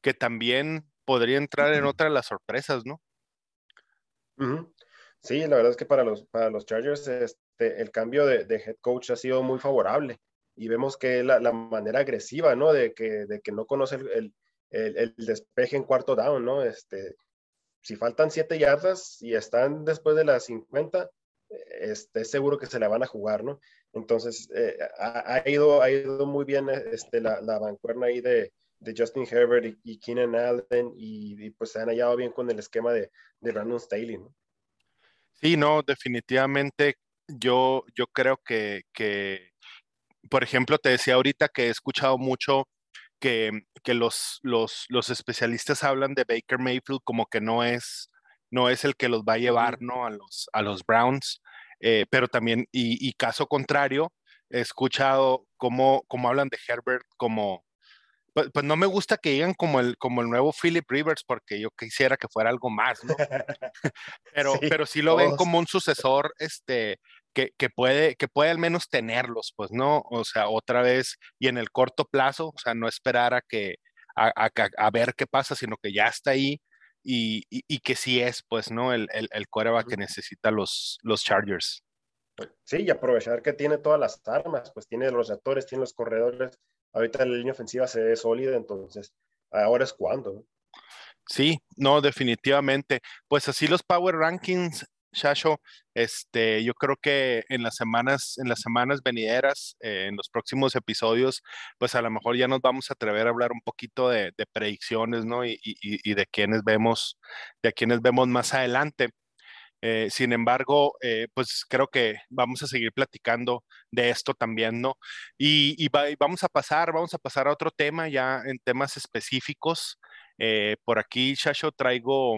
que también podría entrar en otra de las sorpresas, ¿no? Sí, la verdad es que para los, para los Chargers este, el cambio de, head coach ha sido muy favorable y vemos que la, la manera agresiva, ¿no? De que, de que no conoce el, el, el, despeje en cuarto down, ¿no? Este, si faltan siete yardas y están después de las 50, este, seguro que se la van a jugar, ¿no? Entonces, eh, ha, ido, ha ido muy bien este, la, la bancuerna ahí de, de Justin Herbert y, Keenan Allen y, pues se han hallado bien con el esquema de, de Brandon Staley, ¿no? Sí, no, definitivamente yo, yo creo que, que, por ejemplo, te decía ahorita que he escuchado mucho que, que los, los, los, especialistas hablan de Baker Mayfield como que no es, no es el que los va a llevar, ¿no? A los, a los Browns. Eh, pero también, y, caso contrario, he escuchado cómo, cómo hablan de Herbert como, pues, pues, no me gusta que digan como el, como el nuevo Philip Rivers, porque yo quisiera que fuera algo más, ¿no? pero, sí, pero sí lo ven como un sucesor, este, que, que, puede, que puede al menos tenerlos, pues, ¿no? O sea, otra vez, y en el corto plazo, o sea, no esperar a que, a, a, a ver qué pasa, sino que ya está ahí y, que sí es, pues, ¿no? El, el, el que necesita los, los Chargers. Sí, y aprovechar que tiene todas las armas, pues tiene los reactores, tiene los corredores. Ahorita la línea ofensiva se ve sólida, entonces ahora es cuando. Sí, no, definitivamente. Pues así los Power Rankings Shasho, este, yo creo que en las semanas, en las semanas venideras, eh, en los próximos episodios, pues a lo mejor ya nos vamos a atrever a hablar un poquito de, predicciones, ¿no? Y, de quiénes vemos, de quienes vemos más adelante. Eh, sin embargo, eh, pues creo que vamos a seguir platicando de esto también, ¿no? Y, vamos a pasar, vamos a pasar a otro tema ya en temas específicos. por aquí, Shasho, traigo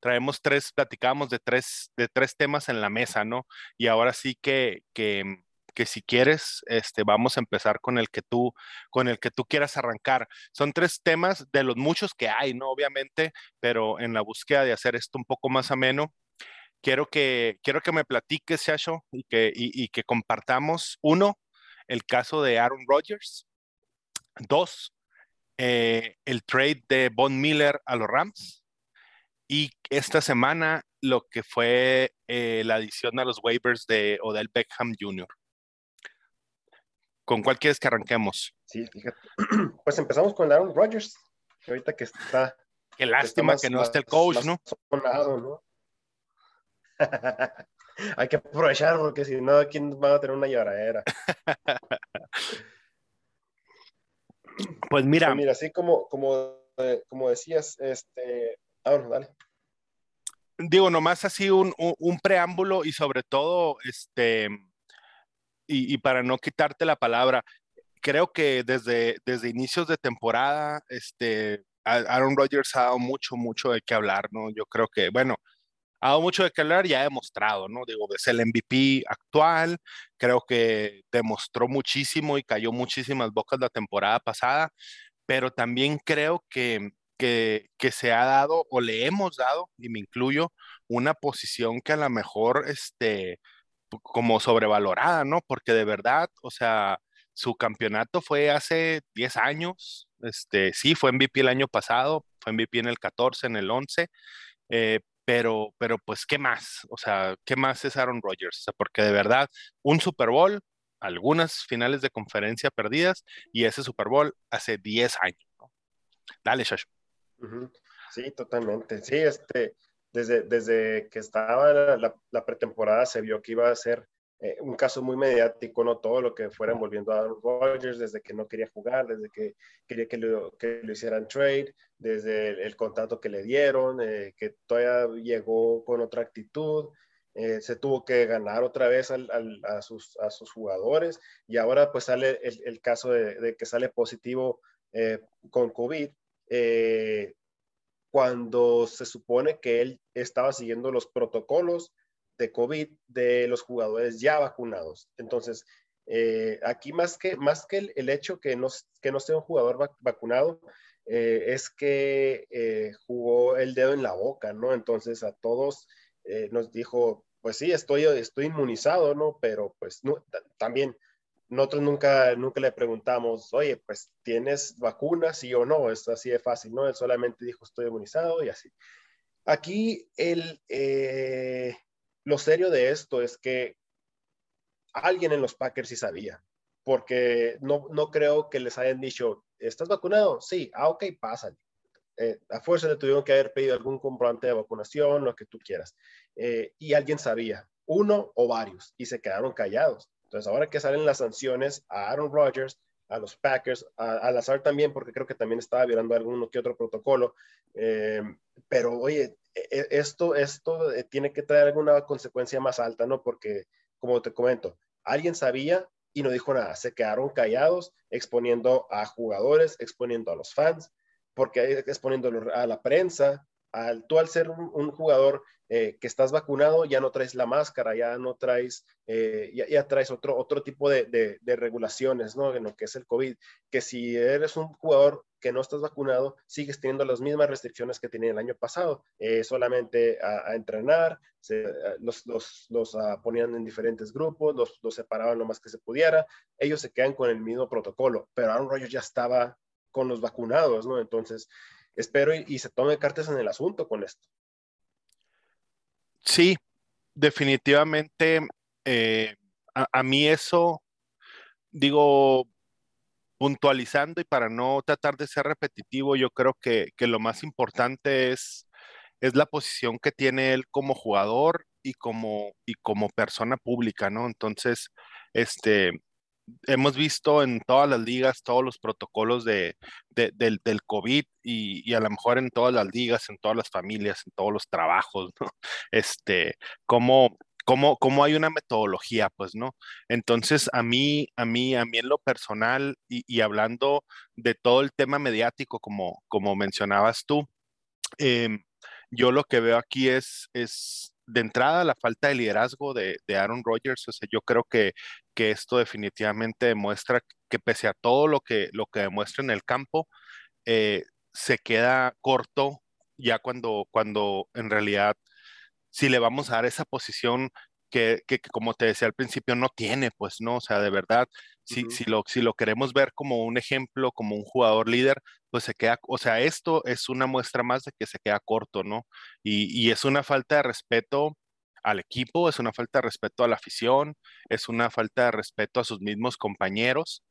traemos tres, platicamos de tres, de tres temas en la mesa, ¿no? Y ahora sí que, que, que si quieres, este, vamos a empezar con el que tú, con el que tú quieras arrancar. Son tres temas de los muchos que hay, ¿no? Obviamente, pero en la búsqueda de hacer esto un poco más ameno, quiero que, quiero que me platiques, Shasho, y que, y, que compartamos, uno, el caso de Aaron Rodgers, dos, eh, el trade de Von Miller a los Rams, y esta semana lo que fue eh, la adición a los waivers de Odell Beckham Jr. ¿Con cuál quieres que arranquemos? Sí, fíjate. Pues empezamos con Aaron Rodgers, que ahorita que está. Qué lástima que, no esté el coach, ¿no? ¿no? Hay que aprovechar porque si no, aquí van a tener una lloradera. pues mira. Pues mira, así como, como, eh, como decías, este, Ah, dale. Digo, nomás así un, preámbulo y sobre todo, este, y, para no quitarte la palabra, creo que desde, desde inicios de temporada, este, Aaron Rodgers ha dado mucho, mucho de qué hablar, ¿no? Yo creo que, bueno, ha dado mucho de qué hablar y ha demostrado, ¿no? Digo, es el MVP actual, creo que demostró muchísimo y cayó muchísimas bocas la temporada pasada, pero también creo que se ha dado o le hemos dado, y me incluyo, una posición que a lo mejor, este, como sobrevalorada, ¿no? Porque de verdad, o sea, su campeonato fue hace 10 años, este, sí, fue MVP el año pasado, fue MVP en el 14, en el 11, eh, pero, pero pues, ¿qué más? O sea, ¿qué más es Aaron Rodgers? O sea, porque de verdad, un Super Bowl, algunas finales de conferencia perdidas, y ese Super Bowl hace 10 años. Dale, Shashu. Sí, totalmente. Sí, este, desde, desde que estaba la, pretemporada se vio que iba a ser eh, un caso muy mediático, ¿no? Todo lo que fuera envolviendo a Aaron Rodgers, desde que no quería jugar, desde que quería que lo, que lo hicieran trade, desde el, contrato que le dieron, eh, que todavía llegó con otra actitud, eh, se tuvo que ganar otra vez a, sus, a sus jugadores y ahora pues sale el, caso de, que sale positivo con COVID cuando se supone que él estaba siguiendo los protocolos de COVID de los jugadores ya vacunados. Entonces, eh, aquí más que, más que el, hecho que no, que no sea un jugador vacunado, eh, es que eh, jugó el dedo en la boca, ¿no? Entonces a todos nos dijo, pues sí, estoy, estoy inmunizado, ¿no? Pero pues también nosotros nunca, nunca le preguntamos, oye, pues tienes vacuna, sí o no, es así de fácil, ¿no? Él solamente dijo, estoy inmunizado y así. Aquí el, lo serio de esto es que alguien en los Packers sí sabía, porque no, no creo que les hayan dicho, ¿estás vacunado? Sí, ah, ok, pásale. Eh, a fuerza le tuvieron que haber pedido algún comprobante de vacunación, lo que tú quieras. Eh, y alguien sabía, uno o varios, y se quedaron callados. Entonces, ahora que salen las sanciones a Aaron Rodgers, a los Packers, a, al azar también, porque creo que también estaba violando alguno que otro protocolo. Eh, pero oye, e, e, esto, esto eh, tiene que traer alguna consecuencia más alta, ¿no? Porque, como te comento, alguien sabía y no dijo nada, se quedaron callados, exponiendo a jugadores, exponiendo a los fans, porque exponiendo a la prensa, al, tú al ser un, jugador eh, que estás vacunado, ya no traes la máscara, ya no traes, eh, ya, traes otro, otro tipo de, regulaciones, ¿no? En lo que es el COVID, que si eres un jugador que no estás vacunado, sigues teniendo las mismas restricciones que tenía el año pasado, eh, solamente a, entrenar, los, los, ah, ponían en diferentes grupos, los, los separaban lo más que se pudiera, ellos se quedan con el mismo protocolo, pero Aaron Rodgers ya estaba con los vacunados, ¿no? Entonces, espero y, se tome cartas en el asunto con esto. Sí, definitivamente eh, a, mí eso, digo, puntualizando y para no tratar de ser repetitivo, yo creo que, que, lo más importante es, es la posición que tiene él como jugador y como, y como persona pública, ¿no? Entonces, este, hemos visto en todas las ligas todos los protocolos de, del, del, COVID y, y, a lo mejor en todas las ligas, en todas las familias, en todos los trabajos, ¿no? Este, cómo, cómo, cómo hay una metodología, pues, ¿no? Entonces, a mí, a mí, a mí en lo personal y, y hablando de todo el tema mediático, como, como mencionabas tú, em, yo lo que veo aquí es, es de entrada la falta de liderazgo de, de Aaron Rodgers. O sea, yo creo que, que esto definitivamente demuestra que pese a todo lo que, lo que demuestra en el campo, eh, se queda corto ya cuando, cuando en realidad, si le vamos a dar esa posición que, que, como te decía al principio, no tiene, pues, ¿no? O sea, de verdad, si, si, lo, si lo queremos ver como un ejemplo, como un jugador líder, pues se queda, o sea, esto es una muestra más de que se queda corto, ¿no? Y, y es una falta de respeto al equipo, es una falta de respeto a la afición, es una falta de respeto a sus mismos compañeros,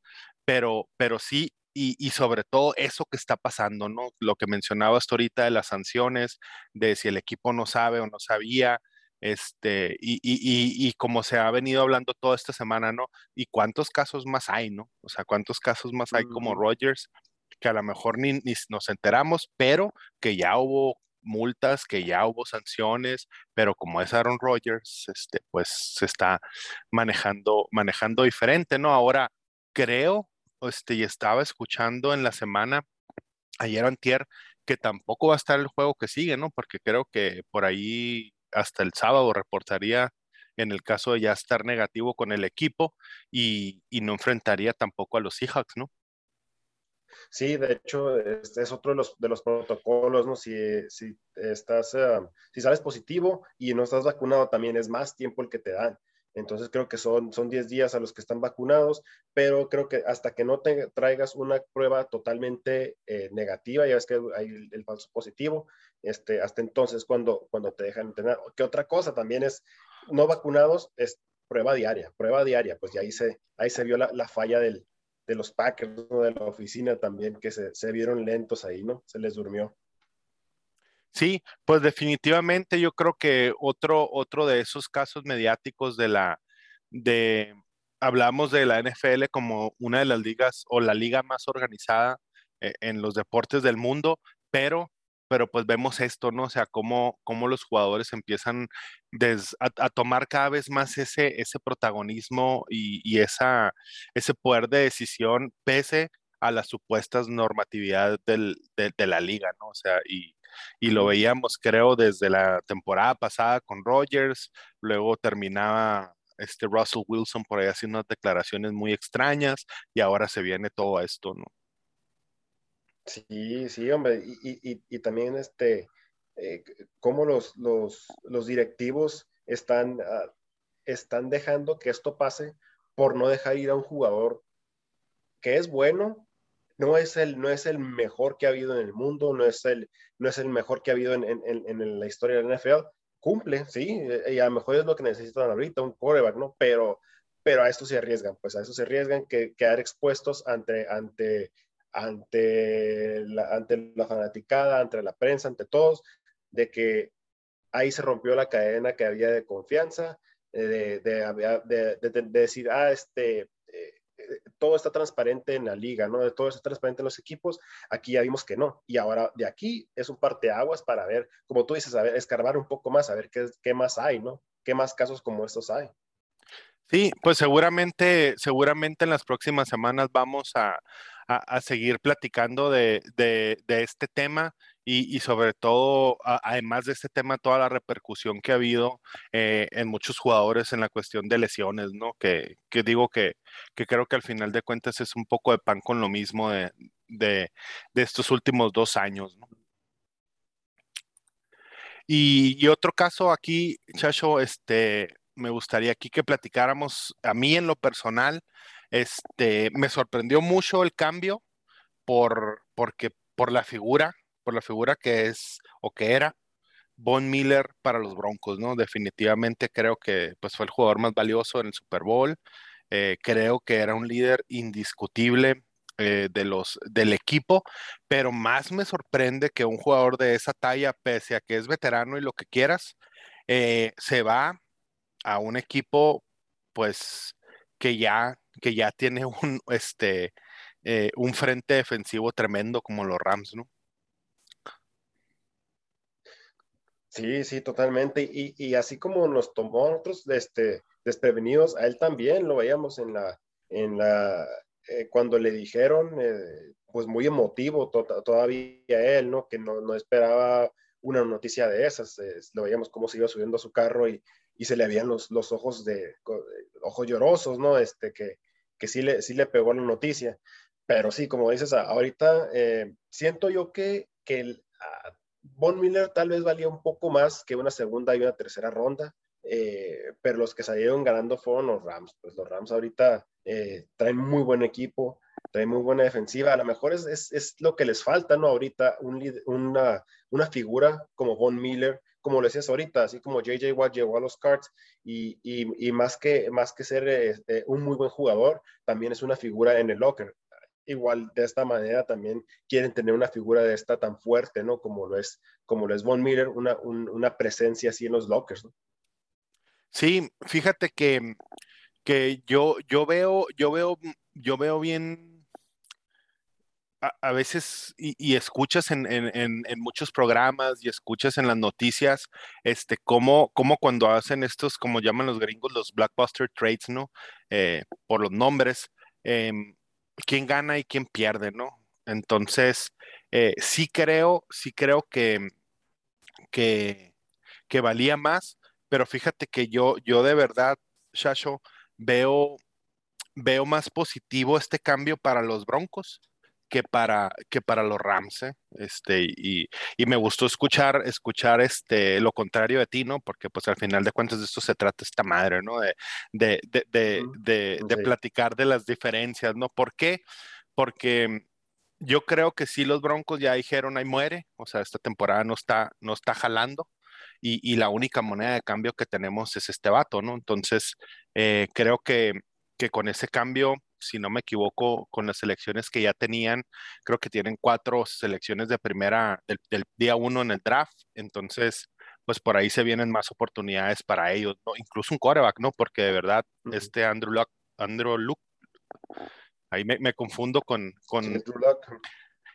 pero, pero sí, y, y, sobre todo eso que está pasando, ¿no? Lo que mencionabas ahorita de las sanciones, de si el equipo no sabe o no sabía, este, y, y, y, como se ha venido hablando toda esta semana, ¿no? ¿Y cuántos casos más hay, ¿no? O sea, ¿cuántos casos más hay como Rogers que a lo mejor ni, ni, nos enteramos, pero que ya hubo multas, que ya hubo sanciones, pero como es Aaron Rodgers, este, pues se está manejando, manejando diferente, ¿no? Ahora creo, este, y estaba escuchando en la semana, ayer o antier, que tampoco va a estar el juego que sigue, ¿no? Porque creo que por ahí hasta el sábado reportaría en el caso de ya estar negativo con el equipo y, y no enfrentaría tampoco a los Seahawks, ¿no? Sí, de hecho, es otro de los, de los protocolos, ¿no? Si, si estás, uh, si sales positivo y no estás vacunado, también es más tiempo el que te dan. Entonces creo que son, son 10 días a los que están vacunados, pero creo que hasta que no te traigas una prueba totalmente eh, negativa, ya ves que hay el, falso positivo, este, hasta entonces cuando, cuando te dejan entrenar. ¿Qué otra cosa también es, no vacunados, es prueba diaria, prueba diaria, pues ya ahí se, ahí se vio la falla del, de los Packers, de la oficina también, que se, se vieron lentos ahí, ¿no? Se les durmió. Sí, pues definitivamente yo creo que otro, otro de esos casos mediáticos de la, de, hablamos de la NFL como una de las ligas o la liga más organizada eh, en los deportes del mundo, pero pero pues vemos esto, ¿no? O sea, cómo, cómo los jugadores empiezan a, tomar cada vez más ese, ese protagonismo y, esa, ese poder de decisión pese a las supuestas normatividades de, la liga, ¿no? O sea, y, y lo veíamos, creo, desde la temporada pasada con Rogers, luego terminaba este Russell Wilson por ahí haciendo unas declaraciones muy extrañas y ahora se viene todo esto, ¿no? Sí, sí, hombre, y, también este, eh, cómo los, los, directivos están, ah, están dejando que esto pase por no dejar ir a un jugador que es bueno, no es el, no es el mejor que ha habido en el mundo, no es el, no es el mejor que ha habido en, la historia de la NFL. Cumple, sí, y a lo mejor es lo que necesitan ahorita, un quarterback, ¿no? Pero, pero a esto se arriesgan, pues a eso se arriesgan que quedar expuestos ante, ante ante la, ante la fanaticada, ante la prensa, ante todos, de que ahí se rompió la cadena que había de confianza, de, de, decir, ah, este, eh, todo está transparente en la liga, ¿no? Todo está transparente en los equipos. Aquí ya vimos que no. Y ahora de aquí es un parteaguas para ver, como tú dices, a ver, escarbar un poco más, a ver qué, qué más hay, ¿no? ¿Qué más casos como estos hay? Sí, pues seguramente, seguramente en las próximas semanas vamos a, a, seguir platicando de, este tema y, sobre todo, además de este tema, toda la repercusión que ha habido eh, en muchos jugadores en la cuestión de lesiones, ¿no? Que, digo que, creo que al final de cuentas es un poco de pan con lo mismo de, estos últimos dos años, ¿no? Y, otro caso aquí, Chacho, este, me gustaría aquí que platicáramos, a mí en lo personal, este, me sorprendió mucho el cambio por, porque, por la figura, por la figura que es o que era Von Miller para los Broncos, ¿no? Definitivamente creo que pues, fue el jugador más valioso en el Super Bowl. Eh, creo que era un líder indiscutible eh, de los, del equipo, pero más me sorprende que un jugador de esa talla, pese a que es veterano y lo que quieras, eh, se va a un equipo, pues, que ya que ya tiene un, este, eh, un frente defensivo tremendo como los Rams, ¿no? Sí, sí, totalmente. Y, así como nos tomó a nosotros este, desprevenidos, a él también lo veíamos en la, en la, eh, cuando le dijeron, eh, pues muy emotivo todavía él, ¿no? Que no, no, esperaba una noticia de esas. lo veíamos cómo se iba subiendo a su carro y, y se le habían los, los ojos de, ojos llorosos, ¿no? Este, que, que sí le, sí le pegó la noticia. Pero sí, como dices, ahorita eh, siento yo que, que el, Von Miller tal vez valía un poco más que una segunda y una tercera ronda, eh, pero los que salieron ganando fueron los Rams. Pues los Rams ahorita eh, traen muy buen equipo, traen muy buena defensiva. A lo mejor es, es, es lo que les falta, ¿no? Ahorita un, una, una figura como Von Miller como lo decías ahorita, así como JJ Watt llegó a los Cards y, y, más, que, más que ser este, un muy buen jugador, también es una figura en el locker. Igual de esta manera también quieren tener una figura de esta tan fuerte, ¿no? Como lo es, como lo es Von Miller, una, una presencia así en los lockers. Sí, fíjate que, que yo, yo veo, yo veo, yo veo bien a, veces, y, escuchas en, muchos programas y escuchas en las noticias, este, cómo, cómo cuando hacen estos, como llaman los gringos, los blockbuster trades, ¿no? Eh, por los nombres, em, quién gana y quién pierde, ¿no? Entonces, eh, sí creo, sí creo que, que, que valía más, pero fíjate que yo, yo de verdad, Shasho, veo, veo más positivo este cambio para los Broncos que para, que para los Rams, ¿eh? este, y, y, me gustó escuchar, escuchar este, lo contrario de ti, ¿no? Porque pues al final de cuentas de esto se trata esta madre, ¿no? De, de, de, de, de platicar de las diferencias, ¿no? ¿Por qué? Porque yo creo que sí los Broncos ya dijeron, ahí muere, o sea, esta temporada no está, no está jalando. Y, y la única moneda de cambio que tenemos es este vato, ¿no? Entonces, eh, creo que, que con ese cambio si no me equivoco, con las selecciones que ya tenían, creo que tienen cuatro selecciones de primera del, día uno en el draft. Entonces, pues por ahí se vienen más oportunidades para ellos, ¿no? Incluso un quarterback, ¿no? Porque de verdad, este Andrew Luck, Andrew Luck, ahí me, me confundo con, con Sí, Drew Lock.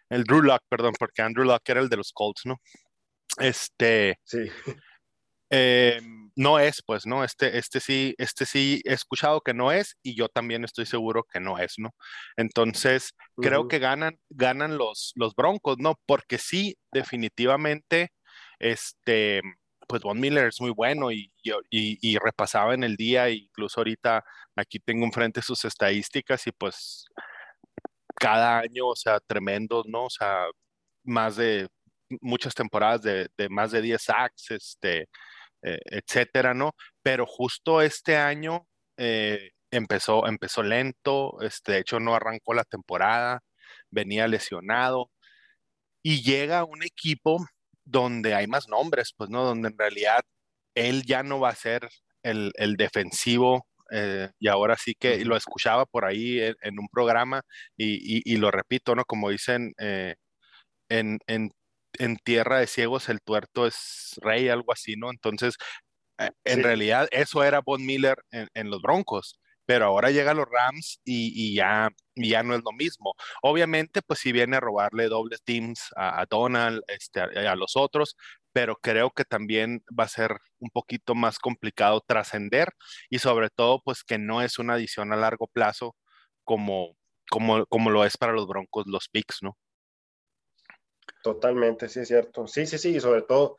el Drew Luck, perdón, porque Andrew Luck era el de los Colts, ¿no? Este, Sí, eh, no es, pues, ¿no? Este, este sí, este sí he escuchado que no es y yo también estoy seguro que no es, ¿no? Entonces, creo que ganan, ganan los, los Broncos, ¿no? Porque sí, definitivamente, este, pues Von Miller es muy bueno y, y, y- repasaba en el día, incluso ahorita aquí tengo enfrente sus estadísticas y pues cada año, o sea, tremendos, ¿no? O sea, más de muchas temporadas de, de más de 10 sacks, este, eh, etcétera, ¿no? Pero justo este año eh, empezó, empezó lento, este, de hecho no arrancó la temporada, venía lesionado y llega a un equipo donde hay más nombres, pues, ¿no? Donde en realidad él ya no va a ser el, el defensivo. eh, y ahora sí que lo escuchaba por ahí en, en un programa y, y- y lo repito, ¿no? Como dicen eh, en, en, en tierra de ciegos el tuerto es rey, algo así, ¿no? Entonces, eh, en Sí. realidad eso era Von Miller en, en los Broncos, pero ahora llega a los Rams y, y ya, y ya no es lo mismo. Obviamente, pues si viene a robarle dobles teams a, a Donald, este, a, a los otros, pero creo que también va a ser un poquito más complicado trascender y sobre todo, pues que no es una adición a largo plazo como, como, como lo es para los Broncos los picks, ¿no? Totalmente, sí es cierto. Sí, sí, sí, y sobre todo,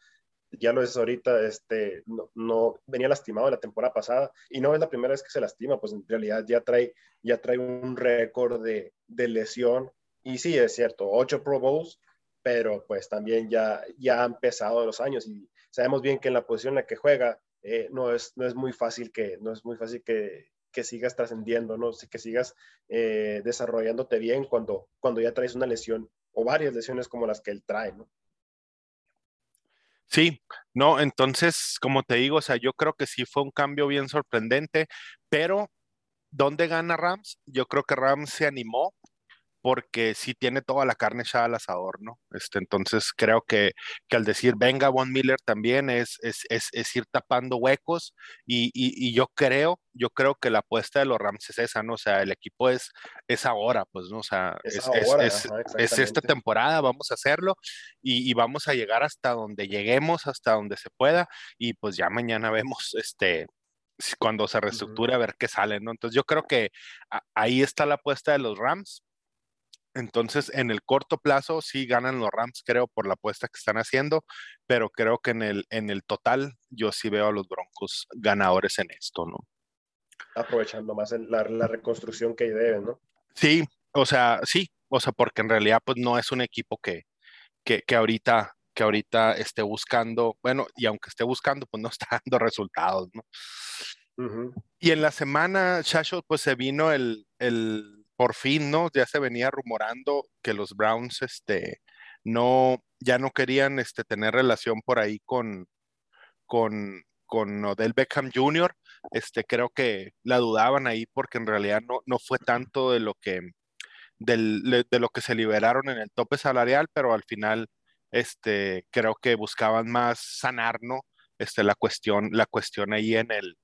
ya lo es ahorita, este, no, no venía lastimado la temporada pasada y no es la primera vez que se lastima, pues en realidad ya trae, ya trae un récord de, de lesión y sí, es cierto, ocho Pro Bowls, pero pues también ya, ya han pesado los años y sabemos bien que en la posición en la que juega eh, no, es, no es muy fácil que, no es muy fácil que, que sigas trascendiendo, ¿no? que sigas eh, desarrollándote bien cuando, cuando ya traes una lesión o varias lesiones como las que él trae, ¿no? Sí, no, entonces, como te digo, o sea, yo creo que sí fue un cambio bien sorprendente, pero ¿dónde gana Rams? Yo creo que Rams se animó porque sí tiene toda la carne echada al asador, ¿no? Este, entonces creo que, que al decir venga Von Miller también es, es, es, es ir tapando huecos y, y, y, yo creo, yo creo que la apuesta de los Rams es esa, ¿no? O sea, el equipo es, es ahora, pues, ¿no? O sea, Es es, ahora, es, ajá, es, es esta temporada, vamos a hacerlo y, y, vamos a llegar hasta donde lleguemos, hasta donde se pueda y pues ya mañana vemos, este, cuando se reestructure a ver qué sale, ¿no? Entonces yo creo que a, ahí está la apuesta de los Rams. Entonces, en el corto plazo sí ganan los Rams, creo, por la apuesta que están haciendo, pero creo que en el, en el total yo sí veo a los Broncos ganadores en esto, ¿no? Aprovechando más el, la, la, reconstrucción que deben, ¿no? Sí, o sea, sí, o sea, porque en realidad pues no es un equipo que, que, que ahorita que ahorita esté buscando, bueno, y aunque esté buscando, pues no está dando resultados, ¿no? Uh -huh. Y en la semana, Chacho, pues se vino el, el, por fin, ¿no? Ya se venía rumorando que los Browns, este, no, ya no querían, este, tener relación por ahí con, con, con Odell Beckham Jr., este, creo que la dudaban ahí porque en realidad no, no fue tanto de lo que, del, de lo que se liberaron en el tope salarial, pero al final, este, creo que buscaban más sanar, ¿no? Este, la cuestión, la cuestión ahí en el,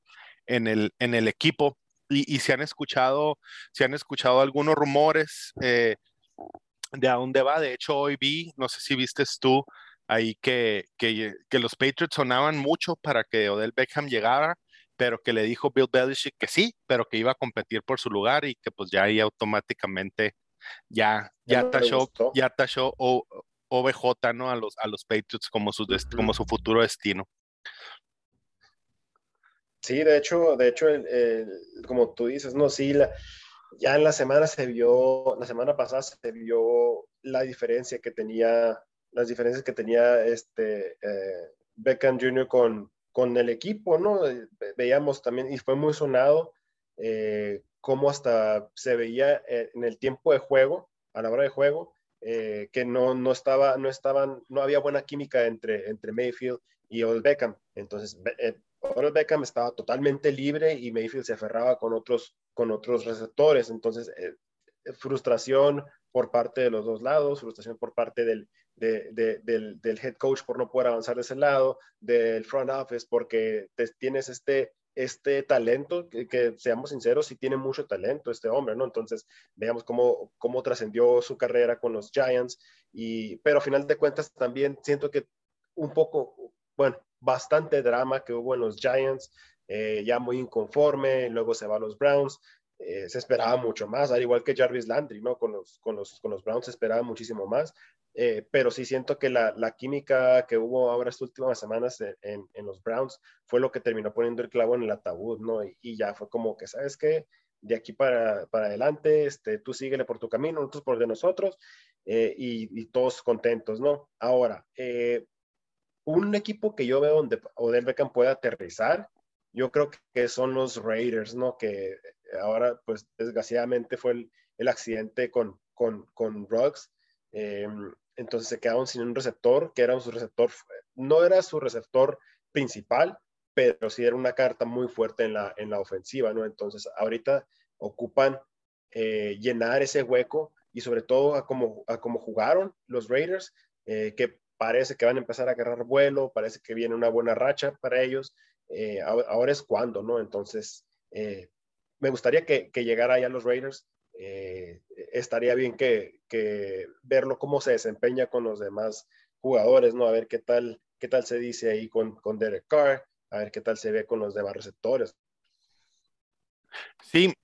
en el, en el equipo. Y, y se han escuchado, se han escuchado algunos rumores eh, de a dónde va. De hecho, hoy vi, no sé si viste tú ahí que, que, que, los Patriots sonaban mucho para que Odell Beckham llegara, pero que le dijo Bill Belichick que sí, pero que iba a competir por su lugar y que pues ya ahí automáticamente ya, ya, no tachó, ya tachó o, OBJ, ¿no? A los, a los Patriots como su, como su futuro destino. Sí, de hecho, de hecho, como tú dices, no, sí, ya en la semana se vio, la semana pasada se vio la diferencia que tenía, las diferencias que tenía este eh, Beckham Jr. con, con el equipo, ¿no? Veíamos también, y fue muy sonado, eh, cómo hasta se veía en el tiempo de juego, a la hora de juego, eh, que no, no, estaba, no estaban, no había buena química entre, entre Mayfield y Odell Beckham. Entonces, eh, Odell Beckham estaba totalmente libre y Mayfield se aferraba con otros, con otros receptores. Entonces, eh, frustración, por parte de los dos lados, frustración por parte del, del, del, head coach por no poder avanzar de ese lado, del front office porque tienes este, este talento, que, seamos sinceros, sí tiene mucho talento este hombre, ¿no? Entonces, veamos cómo, cómo trascendió su carrera con los Giants, y, pero a final de cuentas también siento que un poco, bueno, bastante drama que hubo en los Giants, eh, ya muy inconforme, luego se va a los Browns, eh, se esperaba mucho más, al igual que Jarvis Landry, ¿no? Con los, con los, con los Browns se esperaba muchísimo más, eh, pero sí siento que la, la, química que hubo ahora estas últimas semanas en, en, los Browns fue lo que terminó poniendo el clavo en el ataúd, ¿no? Y, ya fue como que, ¿sabes qué? De aquí para, para, adelante, este, tú síguele por tu camino, nosotros por de nosotros, eh, y, y, todos contentos, ¿no? Ahora, eh, un equipo que yo veo donde Odell Beckham puede aterrizar, yo creo que son los Raiders, ¿no? Que ahora, pues, desgraciadamente fue el, el accidente con, con, con Ruggs. Eh, entonces se quedaron sin un receptor, que era su receptor, no era su receptor principal, pero sí era una carta muy fuerte en la, en la ofensiva, ¿no? Entonces ahorita ocupan eh, llenar ese hueco y sobre todo a cómo a como jugaron los Raiders, eh, que parece que van a empezar a agarrar vuelo, parece que viene una buena racha para ellos. Eh, ahora es cuando, ¿no? Entonces, me gustaría que, que llegara ya los Raiders eh, estaría bien que, verlo cómo se desempeña con los demás jugadores, ¿no? A ver qué tal, qué tal se dice ahí con, con Derek Carr, a ver qué tal se ve con los demás receptores. Sí,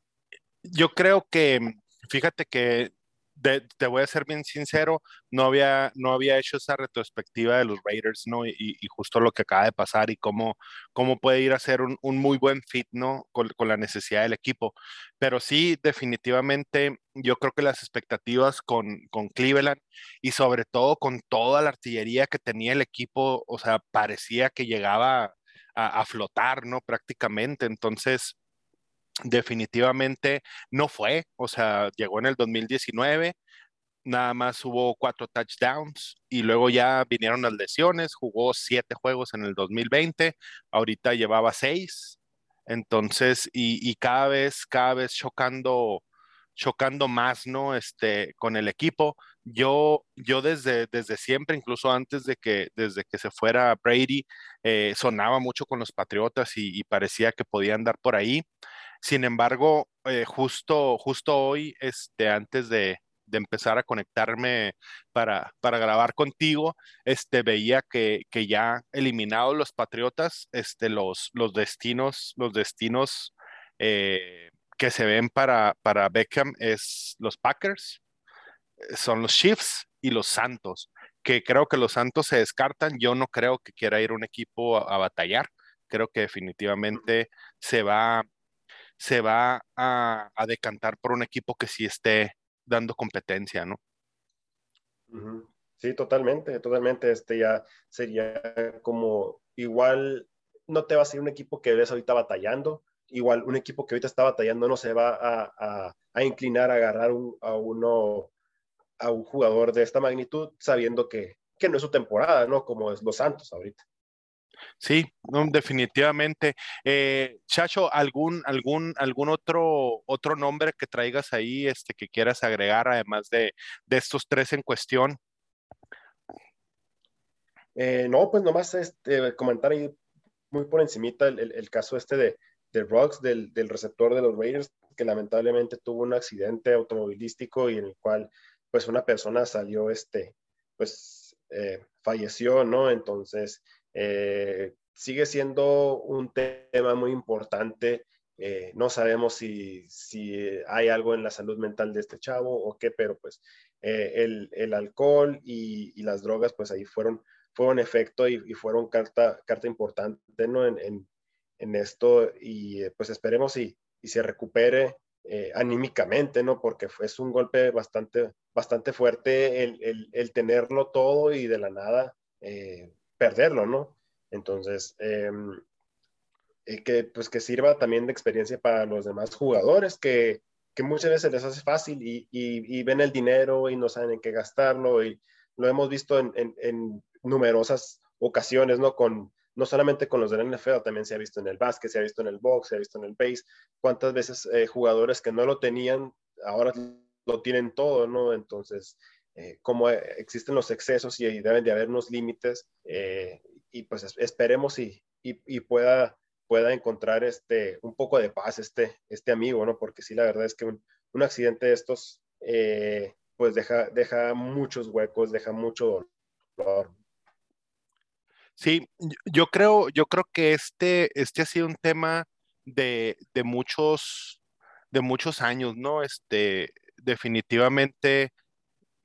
yo creo que, fíjate que te voy a ser bien sincero, no había, no había hecho esa retrospectiva de los Raiders, ¿no? Y, justo lo que acaba de pasar y cómo, cómo puede ir a ser un, un muy buen fit, ¿no? Con, con, la necesidad del equipo. Pero sí, definitivamente, yo creo que las expectativas con, con Cleveland y sobre todo con toda la artillería que tenía el equipo, o sea, parecía que llegaba a, a flotar, ¿no? Prácticamente. Entonces, definitivamente no fue, o sea, llegó en el 2019, nada más hubo cuatro touchdowns y luego ya vinieron las lesiones, jugó siete juegos en el 2020, ahorita llevaba seis, entonces, y, cada vez, cada vez chocando, chocando más, ¿no? Este, con el equipo. Yo, yo desde, desde siempre, incluso antes de que, desde que se fuera Brady, eh, sonaba mucho con los Patriotas y, y parecía que podían dar por ahí. Sin embargo, eh, justo, justo hoy, este, antes de, empezar a conectarme para, grabar contigo, este, veía que, ya eliminados los Patriotas, este, los, los destinos, los destinos eh, que se ven para, para Beckham es los Packers, eh, son los Chiefs y los Santos, que creo que los Santos se descartan. Yo no creo que quiera ir un equipo a batallar. Creo que definitivamente se va se va a, decantar por un equipo que sí esté dando competencia, ¿no? Sí, totalmente, totalmente. Este ya sería como igual, no te va a ser un equipo que ves ahorita batallando, igual un equipo que ahorita está batallando no se va a, inclinar a agarrar a uno, a un jugador de esta magnitud, sabiendo que, que no es su temporada, ¿no? Como es los Santos ahorita. Sí, definitivamente. Eh, Chacho, ¿algún, algún, algún otro, otro nombre que traigas ahí este, que quieras agregar, además de, estos tres en cuestión? Eh, no, pues nomás este, comentar ahí muy por encimita el, caso este de, de Rocks, del, receptor de los Raiders, que lamentablemente tuvo un accidente automovilístico y en el cual pues una persona salió, este, pues eh, falleció, ¿no? Entonces, eh, sigue siendo un tema muy importante. Eh, no sabemos si, hay algo en la salud mental de este chavo o qué, pero pues eh, el, alcohol y, las drogas, pues ahí fueron, fueron efecto y, fueron carta, carta importante ¿no? en, esto y pues esperemos y, y se recupere anímicamente, ¿no? Porque es un golpe bastante, bastante fuerte el, el, tenerlo todo y de la nada perderlo, ¿no? Entonces, em, eh, que, pues que sirva también de experiencia para los demás jugadores que, que muchas veces les hace fácil y, ven el dinero y no saben en qué gastarlo y lo hemos visto en, en, numerosas ocasiones, ¿no? Con, no solamente con los del NFL, también se ha visto en el básquet, se ha visto en el box, se ha visto en el base, cuántas veces eh, jugadores que no lo tenían ahora lo tienen todo, ¿no? Entonces, eh, como existen los excesos y, deben de haber unos límites, eh, y pues esperemos y, y, pueda, pueda encontrar este, un poco de paz este, este amigo, ¿no? Porque sí, la verdad es que un, un accidente de estos, eh, pues deja, deja muchos huecos, deja mucho dolor. Sí, yo creo, yo creo que este, este ha sido un tema de, de muchos, de muchos años, ¿no? Este, definitivamente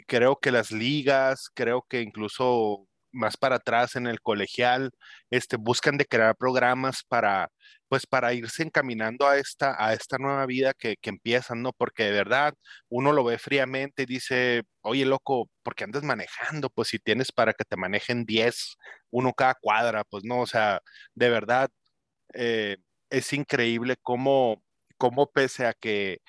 creo que las ligas, creo que incluso más para atrás en el colegial, este, buscan de crear programas para, pues para irse encaminando a esta, a esta nueva vida que, que empiezan, ¿no? Porque de verdad uno lo ve fríamente y dice, oye, loco, ¿por qué andas manejando? Pues si tienes para que te manejen 10, uno cada cuadra, pues no, o sea, de verdad, eh, es increíble cómo, cómo pese a que,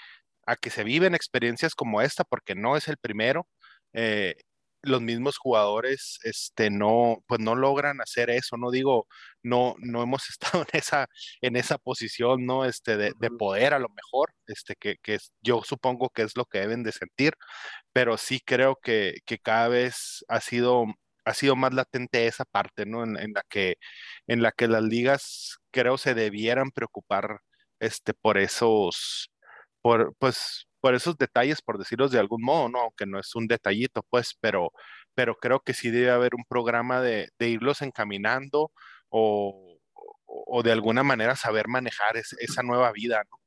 a que se viven experiencias como esta, porque no es el primero, eh, los mismos jugadores este, no, pues no logran hacer eso, no digo, no, no hemos estado en esa, en esa posición, ¿no? Este, de, de poder a lo mejor, este, que, que, yo supongo que es lo que deben de sentir, pero sí creo que, que cada vez ha sido, ha sido más latente esa parte, ¿no? En, en, la que, en la que las ligas creo se debieran preocupar, este, por esos, por, pues, por esos detalles, por decirlos de algún modo, ¿no? Aunque no es un detallito, pues, pero, pero creo que sí debe haber un programa de, de irlos encaminando o, o, de alguna manera saber manejar esa nueva vida, ¿no?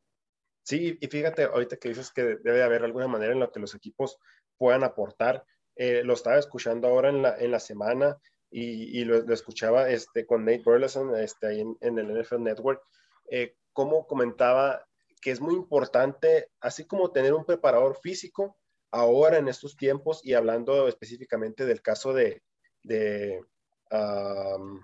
Sí, y fíjate, ahorita que dices que debe haber alguna manera en la que los equipos puedan aportar, eh, lo estaba escuchando ahora en la, en la semana y, y lo, lo, escuchaba este, con Nate Burleson este, ahí en, en el NFL Network, eh, cómo comentaba que es muy importante, así como tener un preparador físico ahora en estos tiempos y hablando específicamente del caso de, de, um,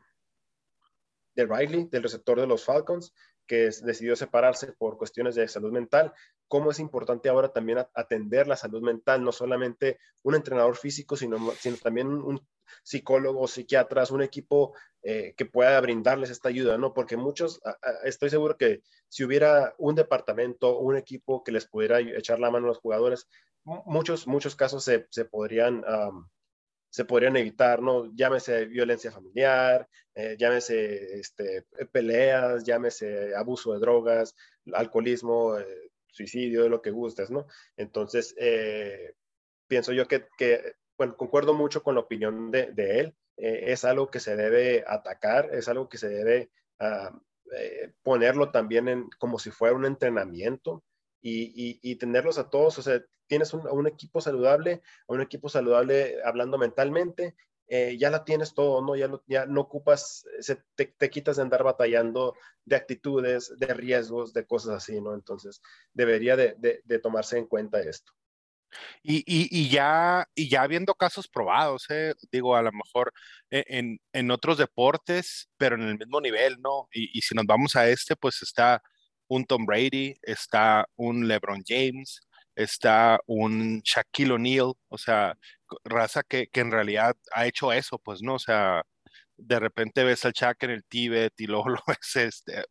de Riley, del receptor de los Falcons, que decidió separarse por cuestiones de salud mental, cómo es importante ahora también atender la salud mental, no solamente un entrenador físico, sino, sino también un psicólogos, psiquiatras, un equipo eh, que pueda brindarles esta ayuda, ¿no? Porque muchos, estoy seguro que si hubiera un departamento, un equipo que les pudiera echar la mano a los jugadores, muchos, muchos casos se, se podrían... Um, se podrían evitar, ¿no? Llámese violencia familiar, eh, llámese este, peleas, llámese abuso de drogas, alcoholismo, eh, suicidio, lo que gustes, ¿no? Entonces, eh, pienso yo que, que, concuerdo mucho con la opinión de, él, eh, es algo que se debe atacar, es algo que se debe uh, ponerlo también en, como si fuera un entrenamiento, y, tenerlos a todos, o sea, tienes un, equipo saludable, un equipo saludable hablando mentalmente, eh, ya la tienes todo, ¿no? Ya, no ocupas, se, te, quitas de andar batallando de actitudes, de riesgos, de cosas así, ¿no? Entonces, debería de, de, de tomarse en cuenta esto. Y, y, y, ya, y ya viendo casos probados, eh, digo, a lo mejor en, en, otros deportes, pero en el mismo nivel, ¿no? Y, y si nos vamos a este, pues está un Tom Brady, está un LeBron James, está un Shaquille O'Neal, o sea, raza que, que, en realidad ha hecho eso, pues, ¿no? O sea, de repente ves al Shaq en el Tíbet y luego lo ves, este,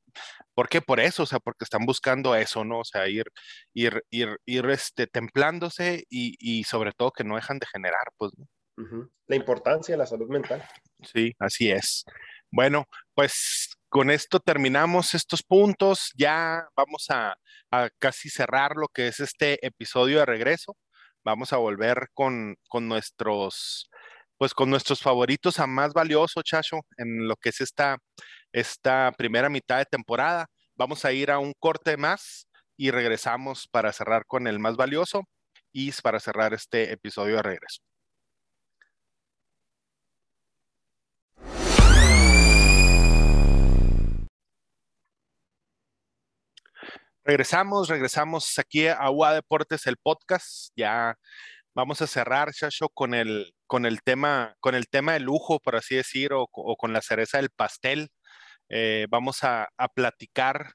¿por qué? Por eso, o sea, porque están buscando eso, ¿no? O sea, ir, ir, ir, ir este, templándose y, y sobre todo que no dejan de generar, pues, ¿no? Uh -huh. La importancia de la salud mental. Sí, así es. Bueno, pues con esto terminamos estos puntos. Ya vamos a, a, casi cerrar lo que es este episodio de regreso. Vamos a volver con, con nuestros, pues con nuestros favoritos a más valioso, Chacho, en lo que es esta, esta primera mitad de temporada. Vamos a ir a un corte más y regresamos para cerrar con el más valioso y para cerrar este episodio de regreso. Regresamos, regresamos aquí a UA Deportes, el podcast. Ya vamos a cerrar, Shasho, con el, con el tema, con el tema de lujo, por así decir, o, o con la cereza del pastel. Eh, vamos a, platicar,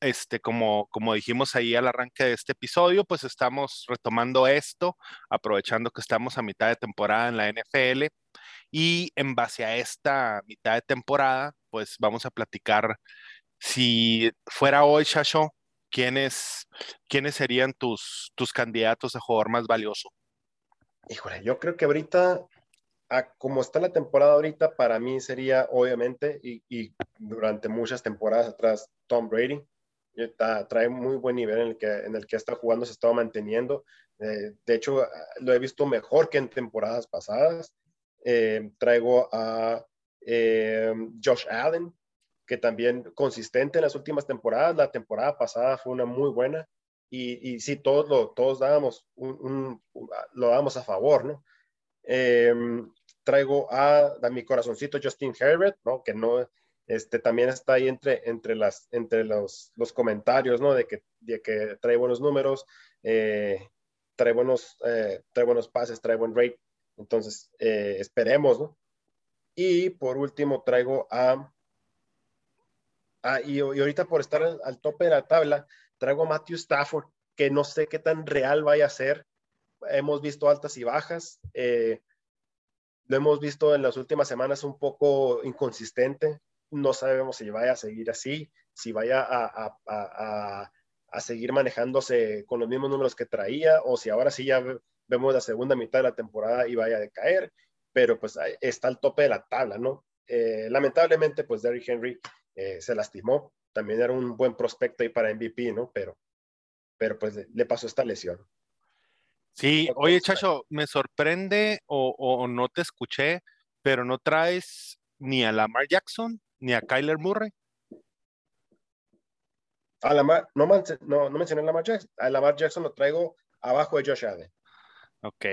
este, como, como dijimos ahí al arranque de este episodio, pues estamos retomando esto, aprovechando que estamos a mitad de temporada en la NFL. Y en base a esta mitad de temporada, pues vamos a platicar si fuera hoy, Shasho, ¿quiénes, quiénes serían tus, tus candidatos a jugador más valioso? Híjole, yo creo que ahorita, como está la temporada ahorita, para mí sería obviamente, y, durante muchas temporadas atrás, Tom Brady. Está, trae muy buen nivel en el que, en el que está jugando, se está manteniendo. Eh, de hecho, lo he visto mejor que en temporadas pasadas. Eh, traigo a eh, Josh Allen, que también consistente en las últimas temporadas. La temporada pasada fue una muy buena y, y sí, todos lo todos dábamos un, lo dábamos a favor, ¿no? Em, traigo a, a, mi corazoncito Justin Herbert, ¿no? Que no, este, también está ahí entre, entre, las, entre los, los comentarios, ¿no? De que, de que trae buenos números, eh, trae, buenos, eh, trae buenos pases, trae buen rate. Entonces, eh, esperemos, ¿no? Y por último traigo a Ah, y, ahorita por estar al, tope de la tabla, traigo a Matthew Stafford, que no sé qué tan real vaya a ser. Hemos visto altas y bajas. Eh, lo hemos visto en las últimas semanas un poco inconsistente. No sabemos si vaya a seguir así, si vaya a, a, a, seguir manejándose con los mismos números que traía, o si ahora sí ya vemos la segunda mitad de la temporada y vaya a decaer. Pero pues está al tope de la tabla, ¿no? Eh, lamentablemente, pues Derrick Henry eh, se lastimó. También era un buen prospecto ahí para MVP, ¿no? Pero, pero pues le, pasó esta lesión. Sí, oye, Chacho, me sorprende o, no te escuché, pero no traes ni a Lamar Jackson ni a Kyler Murray. A Lamar, no, no, no mencioné a Lamar Jackson. A Lamar Jackson lo traigo abajo de Josh Allen. Ok.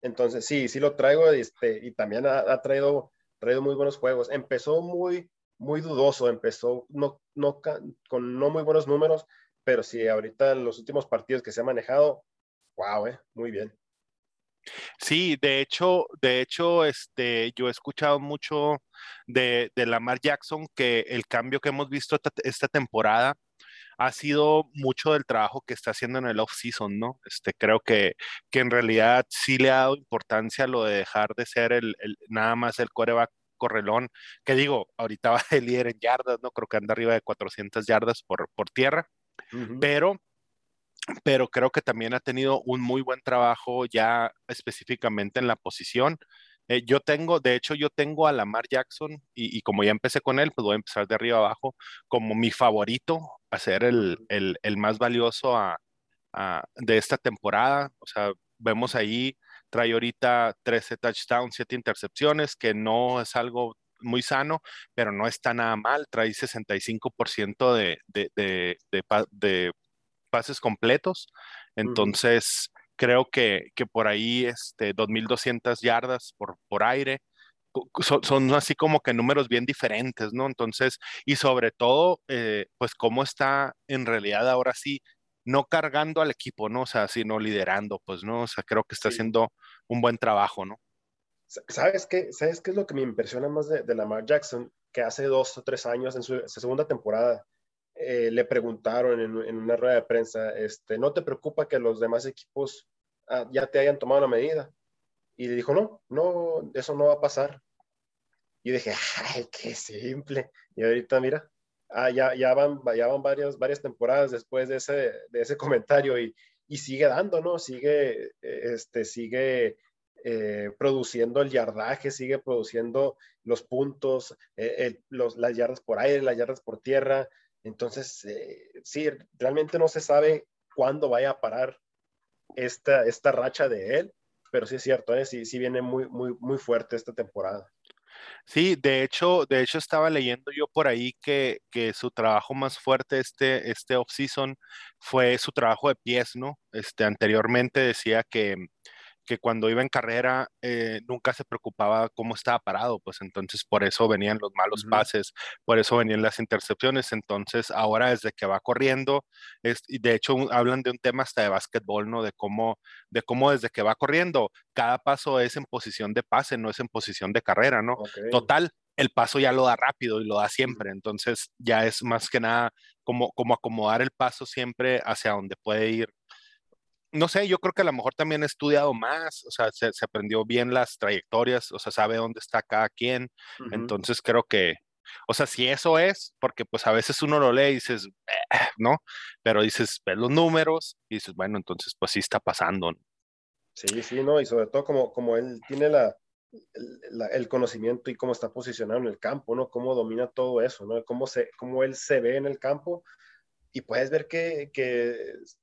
Entonces, sí, sí lo traigo este, y también ha, traído, traído muy buenos juegos. Empezó muy, muy dudoso, empezó no, no, con no muy buenos números, pero sí, ahorita en los últimos partidos que se ha manejado, wow, eh, muy bien. Sí, de hecho, de hecho, este, yo he escuchado mucho de, de Lamar Jackson que el cambio que hemos visto esta, temporada ha sido mucho del trabajo que está haciendo en el off-season, ¿no? Este, creo que, que en realidad sí le ha dado importancia lo de dejar de ser el, el nada más el coreback correlón, que digo, ahorita va de líder en yardas, ¿no? Creo que anda arriba de 400 yardas por, por tierra, pero, pero creo que también ha tenido un muy buen trabajo ya específicamente en la posición. Eh, yo tengo, de hecho, yo tengo a Lamar Jackson y, como ya empecé con él, pues voy a empezar de arriba abajo como mi favorito a ser el, el, el más valioso a, a, de esta temporada. O sea, vemos ahí trae ahorita 13 touchdowns, 7 intercepciones, que no es algo muy sano, pero no está nada mal, trae 65% de, de, de, de, pases completos, entonces creo que, que, por ahí este, 2.200 yardas por, por aire, son, son, así como que números bien diferentes, ¿no? Entonces, y sobre todo, eh, pues cómo está en realidad ahora sí no cargando al equipo, ¿no? O sea, sino liderando, pues, ¿no? O sea, creo que está haciendo un buen trabajo, ¿no? ¿Sabes qué? ¿Sabes qué es lo que me impresiona más de, de Lamar Jackson? Que hace dos o tres años, en su, segunda temporada, eh, le preguntaron en, una rueda de prensa, este, ¿no te preocupa que los demás equipos ah, ya te hayan tomado la medida? Y le dijo, no, no, eso no va a pasar. Y dije, ay, qué simple. Y ahorita, mira, ah, ya, ya, van, ya van varias, varias temporadas después de ese, de ese comentario y, y sigue dando, ¿no? Sigue, este, sigue eh, produciendo el yardaje, sigue produciendo los puntos, eh, los, las yardas por aire, las yardas por tierra. Entonces, eh, sí, realmente no se sabe cuándo vaya a parar esta, esta racha de él, pero sí es cierto, ¿eh? sí, sí viene muy, muy, muy fuerte esta temporada. Sí, de hecho, de hecho estaba leyendo yo por ahí que, que su trabajo más fuerte este, este off-season fue su trabajo de pies, ¿no? Este, anteriormente decía que, que cuando iba en carrera eh, nunca se preocupaba cómo estaba parado, pues entonces por eso venían los malos pases, por eso venían las intercepciones, entonces ahora desde que va corriendo, es, y de hecho hablan de un tema hasta de básquetbol, ¿no? De cómo, de cómo desde que va corriendo, cada paso es en posición de pase, no es en posición de carrera, ¿no? Total, el paso ya lo da rápido y lo da siempre, entonces ya es más que nada como, como acomodar el paso siempre hacia donde puede ir no sé, yo creo que a lo mejor también he estudiado más, o sea, se, aprendió bien las trayectorias, o sea, sabe dónde está cada quien, entonces creo que, o sea, si eso es, porque pues a veces uno lo lee y dices, ¿no? Pero dices, ves los números y dices, bueno, entonces pues sí está pasando. Sí, sí, ¿no? Y sobre todo como, como él tiene la, el conocimiento y cómo está posicionado en el campo, ¿no? Cómo domina todo eso, ¿no? Cómo, se, cómo él se ve en el campo y puedes ver que,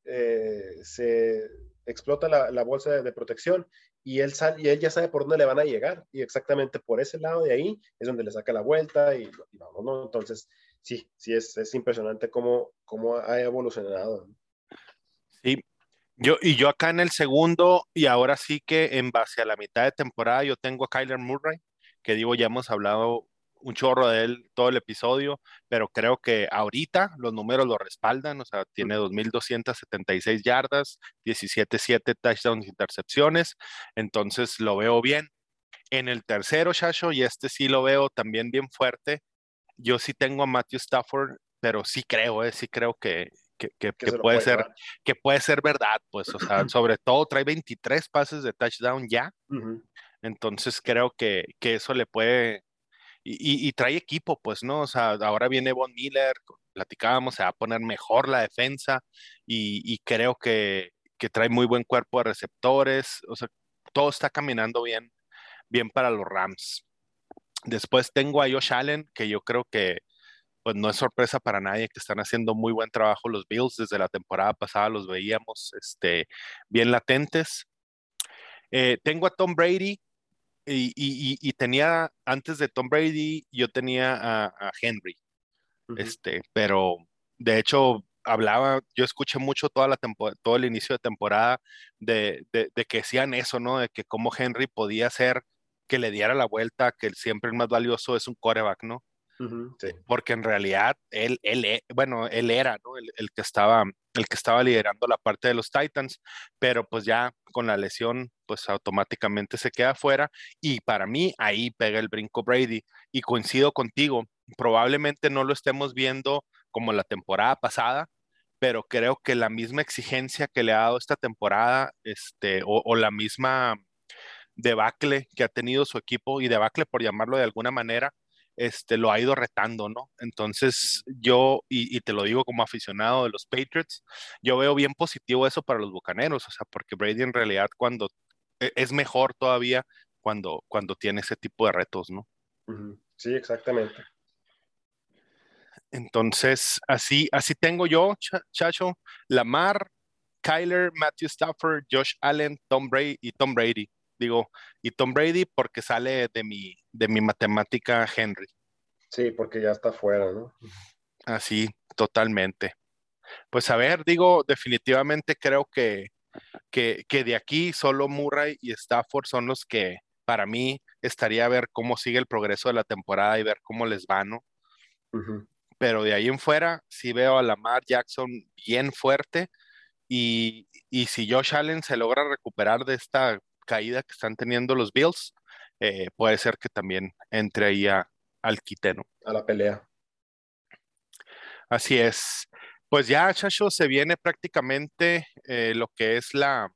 eh, se explota la, bolsa de, protección y él, sal, y él ya sabe por dónde le van a llegar y exactamente por ese lado de ahí es donde le saca la vuelta y, y vamos, ¿no? Entonces, sí, sí, es, es impresionante cómo, cómo ha evolucionado. Sí, yo, y yo acá en el segundo, y ahora sí que en base a la mitad de temporada, yo tengo a Kyler Murray, que digo, ya hemos hablado un chorro de él todo el episodio, pero creo que ahorita los números lo respaldan, o sea, tiene 2.276 yardas, 17-7 touchdowns, intercepciones, entonces lo veo bien. En el tercero, Shasho, y este sí lo veo también bien fuerte, yo sí tengo a Matthew Stafford, pero sí creo, eh, sí creo que, que, que, que puede, puede ser, que puede ser verdad, pues, o sea, sobre todo trae 23 pases de touchdown ya, uh -huh. entonces creo que, que eso le puede, y, trae equipo, pues, ¿no? O sea, ahora viene Von Miller, platicábamos, se va a poner mejor la defensa y, y creo que, que, trae muy buen cuerpo de receptores, o sea, todo está caminando bien, bien para los Rams. Después tengo a Josh Allen, que yo creo que pues no es sorpresa para nadie que están haciendo muy buen trabajo los Bills. Desde la temporada pasada los veíamos este, bien latentes. Eh, tengo a Tom Brady y, y, y, tenía, antes de Tom Brady, yo tenía a, a Henry. Uh -huh. este, pero de hecho, hablaba, yo escuché mucho toda la todo el inicio de temporada de, de, de, que decían eso, ¿no? De que como Henry podía ser que le diera la vuelta, que siempre el más valioso es un coreback, ¿no? Uh -huh, sí. Porque en realidad él, él, e, bueno, él era ¿no? el, el, que estaba, el que estaba liderando la parte de los Titans, pero pues ya con la lesión, pues automáticamente se queda fuera y para mí ahí pega el brinco Brady. Y coincido contigo, probablemente no lo estemos viendo como la temporada pasada, pero creo que la misma exigencia que le ha dado esta temporada, este, o, o la misma debacle que ha tenido su equipo y debacle por llamarlo de alguna manera, este, lo ha ido retando, ¿no? Entonces yo, y, y, te lo digo como aficionado de los Patriots, yo veo bien positivo eso para los Bucaneros, o sea, porque Brady en realidad cuando e, es mejor todavía cuando, cuando tiene ese tipo de retos, ¿no? Sí, exactamente. Entonces, así, así tengo yo, Chacho, Lamar, Kyler, Matthew Stafford, Josh Allen, Tom Brady y Tom Brady digo, y Tom Brady porque sale de mi, de mi matemática Henry. Sí, porque ya está fuera, ¿no? Así, totalmente. Pues a ver, digo, definitivamente creo que, que, que, de aquí solo Murray y Stafford son los que para mí estaría a ver cómo sigue el progreso de la temporada y ver cómo les va, ¿no? Uh -huh. Pero de ahí en fuera, sí veo a Lamar Jackson bien fuerte y, y si Josh Allen se logra recuperar de esta caída que están teniendo los Bills, eh, puede ser que también entre ahí a, al quiteno. A la pelea. Así es. Pues ya, Chacho, se viene prácticamente eh, lo que es la,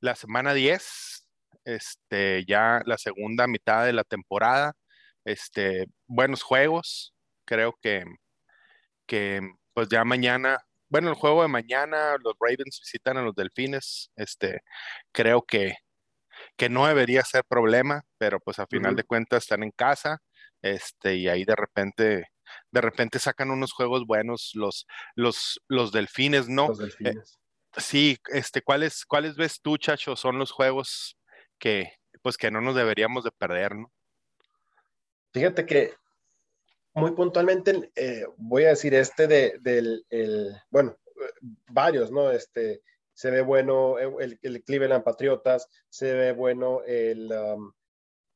la semana 10, este, ya la segunda mitad de la temporada. Este, buenos juegos. Creo que, que pues ya mañana bueno, el juego de mañana, los Ravens visitan a los Delfines. Este, creo que, que no debería ser problema, pero pues a final uh -huh. de cuentas están en casa, este, y ahí de repente, de repente sacan unos juegos buenos los, los, los Delfines, ¿no? Los delfines. Eh, sí, este, ¿cuáles, ¿cuáles ves tú, Chacho? Son los juegos que, pues que no nos deberíamos de perder, ¿no? Fíjate que muy puntualmente eh, voy a decir este de, del, el, bueno, varios, ¿no? Este, se ve bueno el, el Cleveland Patriotas, se ve bueno el, um,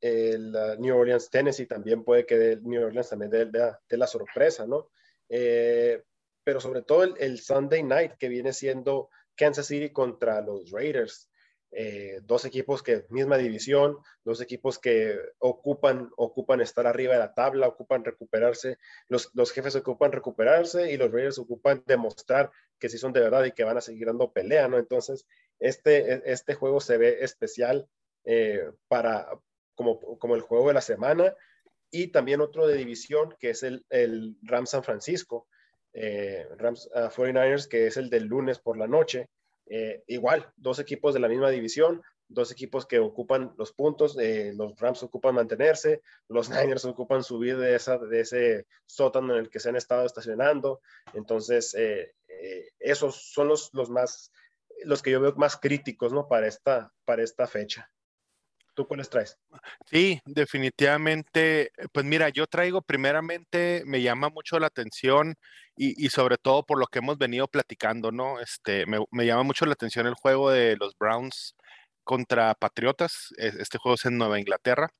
el uh, New Orleans Tennessee, también puede que el New Orleans también dé, de, de la sorpresa, ¿no? Eh, pero sobre todo el, Sunday Night que viene siendo Kansas City contra los Raiders. Eh, dos equipos que misma división, dos equipos que ocupan, ocupan estar arriba de la tabla, ocupan recuperarse, los, los jefes ocupan recuperarse y los Raiders ocupan demostrar que sí son de verdad y que van a seguir dando pelea, ¿no? Entonces, este, este juego se ve especial eh, para, como, como el juego de la semana y también otro de división que es el, el Ram San Francisco. eh, Rams 49ers, que es el del lunes por la noche. Eh, igual, dos equipos de la misma división, dos equipos que ocupan los puntos, eh, los Rams ocupan mantenerse, los Niners ocupan subir de, esa, de ese sótano en el que se han estado estacionando. Entonces, esos son los, los más, los que yo veo más críticos, ¿no? Para esta, para esta fecha. ¿Tú cuáles traes? Sí, definitivamente. Pues mira, yo traigo primeramente, me llama mucho la atención y, sobre todo por lo que hemos venido platicando, ¿no? Este, me, llama mucho la atención el juego de los Browns contra Patriotas. Este juego es en Nueva Inglaterra.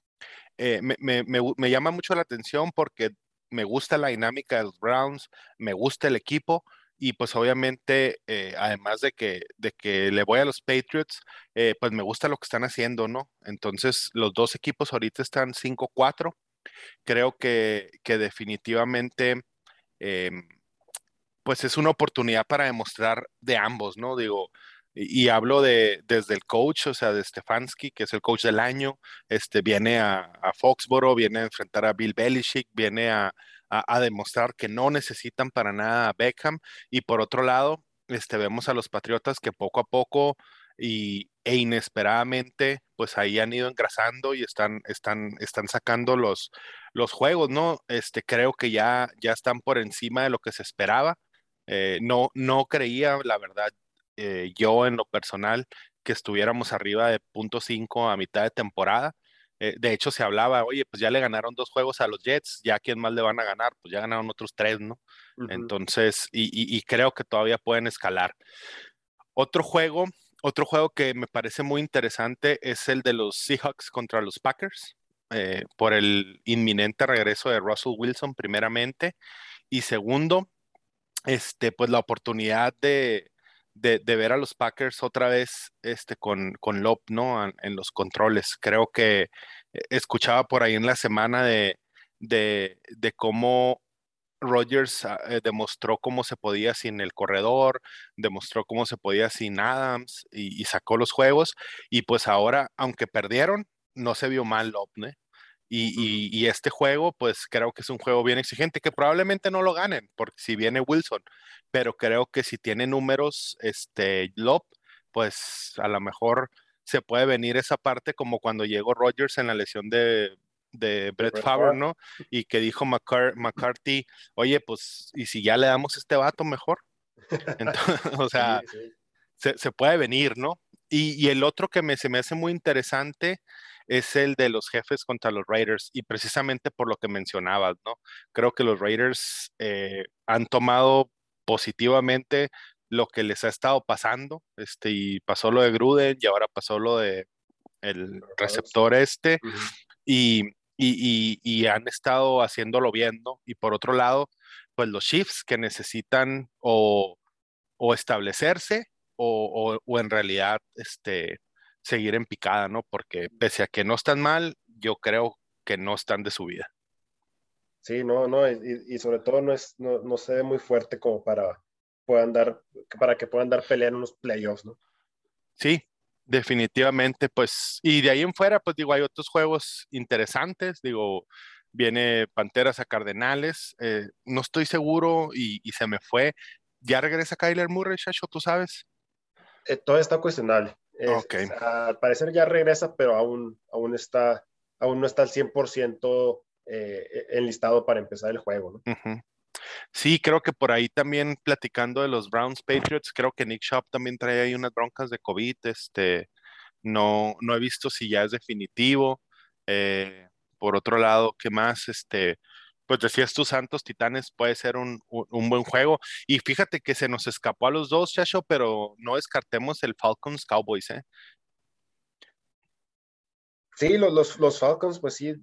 Eh, me, me llama mucho la atención porque me gusta la dinámica de los Browns, me gusta el equipo y pues obviamente, eh, además de que, de que le voy a los Patriots, eh, pues me gusta lo que están haciendo, ¿no? Entonces, los dos equipos ahorita están 5-4. Creo que, que definitivamente, em, pues es una oportunidad para demostrar de ambos, ¿no? Digo, y, hablo de desde el coach, o sea, de Stefanski, que es el coach del año, este, viene a, a Foxboro, viene a enfrentar a Bill Belichick, viene a, a, demostrar que no necesitan para nada a Beckham. Y por otro lado, este, vemos a los Patriotas que poco a poco y, e inesperadamente, pues ahí han ido engrasando y están, están, están sacando los, los juegos, ¿no? Este, creo que ya, ya están por encima de lo que se esperaba. Eh, no, no creía, la verdad, eh, yo en lo personal, que estuviéramos arriba de punto .5 a mitad de temporada. Eh, de hecho, se hablaba, oye, pues ya le ganaron dos juegos a los Jets, ya quién más le van a ganar, pues ya ganaron otros tres, ¿no? Entonces, y, creo que todavía pueden escalar. Otro juego, otro juego que me parece muy interesante es el de los Seahawks contra los Packers, eh, por el inminente regreso de Russell Wilson, primeramente, y segundo, este, pues la oportunidad de, de, ver a los Packers otra vez este, con, con Lop, ¿no? En, los controles. Creo que eh, escuchaba por ahí en la semana de, de, cómo Rodgers ah, eh, demostró cómo se podía sin el corredor, demostró cómo se podía sin Adams y, sacó los juegos. Y pues ahora, aunque perdieron, no se vio mal Lop, ¿no? Y, este juego, pues creo que es un juego bien exigente, que probablemente no lo ganen, porque si viene Wilson, pero creo que si tiene números, este, Lop, pues a lo mejor se puede venir esa parte como cuando llegó Rodgers en la lesión de, de Brett Favre, ¿no? Y que dijo McCarthy, oye, pues, ¿y si ya le damos este vato mejor? o sea, Se, puede venir, ¿no? Y, y, el otro que me, se me hace muy interesante es el de los jefes contra los Raiders y precisamente por lo que mencionabas, ¿no? Creo que los Raiders eh, han tomado positivamente lo que les ha estado pasando, este, y pasó lo de Gruden y ahora pasó lo de el receptor este, y, y, han estado haciéndolo bien, ¿no? Y por otro lado, pues los Chiefs que necesitan o, o establecerse o, o, o, en realidad este, seguir en picada, ¿no? Porque pese a que no están mal, yo creo que no están de su vida. Sí, no, no, y, sobre todo no, es, no, no, se ve muy fuerte como para, puedan dar, para que puedan dar pelea en unos playoffs, ¿no? Sí, definitivamente, pues, y de ahí en fuera, pues digo, hay otros juegos interesantes, digo, viene Panteras a Cardenales, eh, no estoy seguro y, se me fue. ¿Ya regresa Kyler Murray, Shacho, tú sabes? Eh, todo está cuestionable al parecer ya regresa, pero aún, aún, está, aún no está al 100% eh, enlistado para empezar el juego. Sí, creo que por ahí también platicando de los Browns Patriots, creo que Nick Shop también trae ahí unas broncas de COVID. Este, no, no he visto si ya es definitivo. Eh, por otro lado, ¿qué más? Este, pues decías tú, Santos Titanes puede ser un, buen juego. Y fíjate que se nos escapó a los dos, Chacho, pero no descartemos el Falcons Cowboys, ¿eh? Sí, los, los, Falcons, pues sí,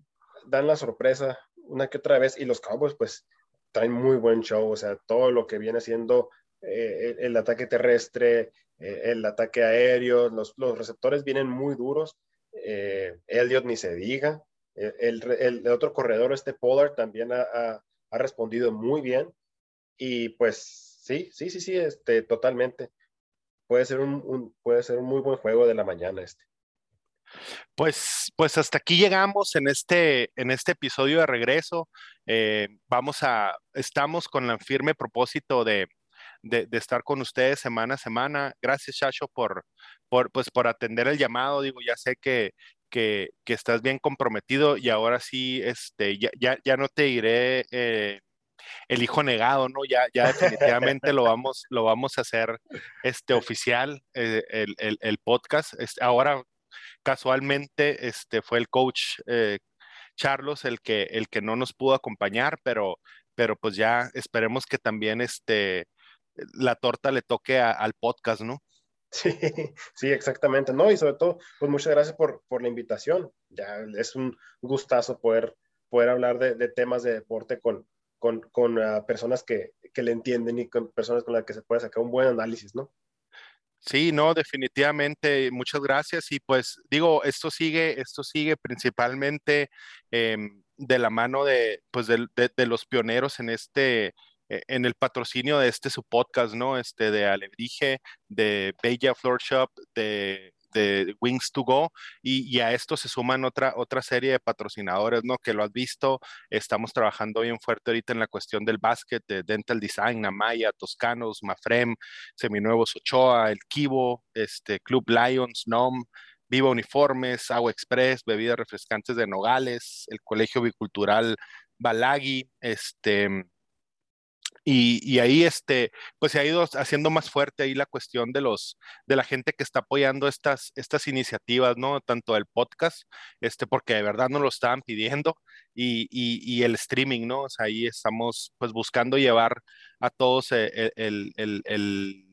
dan la sorpresa una que otra vez. Y los Cowboys, pues, traen muy buen show. O sea, todo lo que viene siendo eh, el, ataque terrestre, eh, el ataque aéreo, los, los, receptores vienen muy duros. Eh, Elliot ni se diga. El, otro corredor, este Pollard, también ha, respondido muy bien. Y pues sí, sí, sí, sí, este, totalmente. Puede ser un, puede ser un muy buen juego de la mañana este. Pues, pues hasta aquí llegamos en este, en este episodio de regreso. Eh, vamos a, estamos con el firme propósito de, de, estar con ustedes semana a semana. Gracias, Chacho, por, por, pues, por atender el llamado. Digo, ya sé que, que, estás bien comprometido y ahora sí, este, ya, ya, ya no te diré eh, el hijo negado, ¿no? Ya, ya definitivamente lo vamos, lo vamos a hacer este, oficial, eh, el, el, podcast. Ahora, casualmente, este, fue el coach eh, Charlos el que, el que no nos pudo acompañar, pero, pero pues ya esperemos que también este, la torta le toque al podcast, ¿no? Sí, sí, exactamente, ¿no? Y sobre todo, pues muchas gracias por, por la invitación. Ya es un gustazo poder, poder hablar de, temas de deporte con, con, uh, personas que, que, le entienden y con personas con las que se puede sacar un buen análisis, ¿no? Sí, no, definitivamente, muchas gracias. Y pues digo, esto sigue, esto sigue principalmente eh, de la mano de, pues de, de, los pioneros en este, en el patrocinio de este su podcast, ¿no? Este de Alebrije, de Bella Floor Shop, de, Wings to Go, y, y, a esto se suman otra, otra serie de patrocinadores, ¿no? Que lo has visto, estamos trabajando bien fuerte ahorita en la cuestión del básquet, de Dental Design, Amaya, Toscanos, Mafrem, Seminuevos Ochoa, El Kibo, este, Club Lions, NOM, Viva Uniformes, Agua Express, bebidas refrescantes de Nogales, el Colegio Bicultural Balagui, este, y, ahí este, pues se ha ido haciendo más fuerte ahí la cuestión de los, de la gente que está apoyando estas, estas iniciativas, ¿no? Tanto el podcast, este, porque de verdad nos lo estaban pidiendo, y, y, el streaming, ¿no? O sea, ahí estamos pues buscando llevar a todos el, el, el, el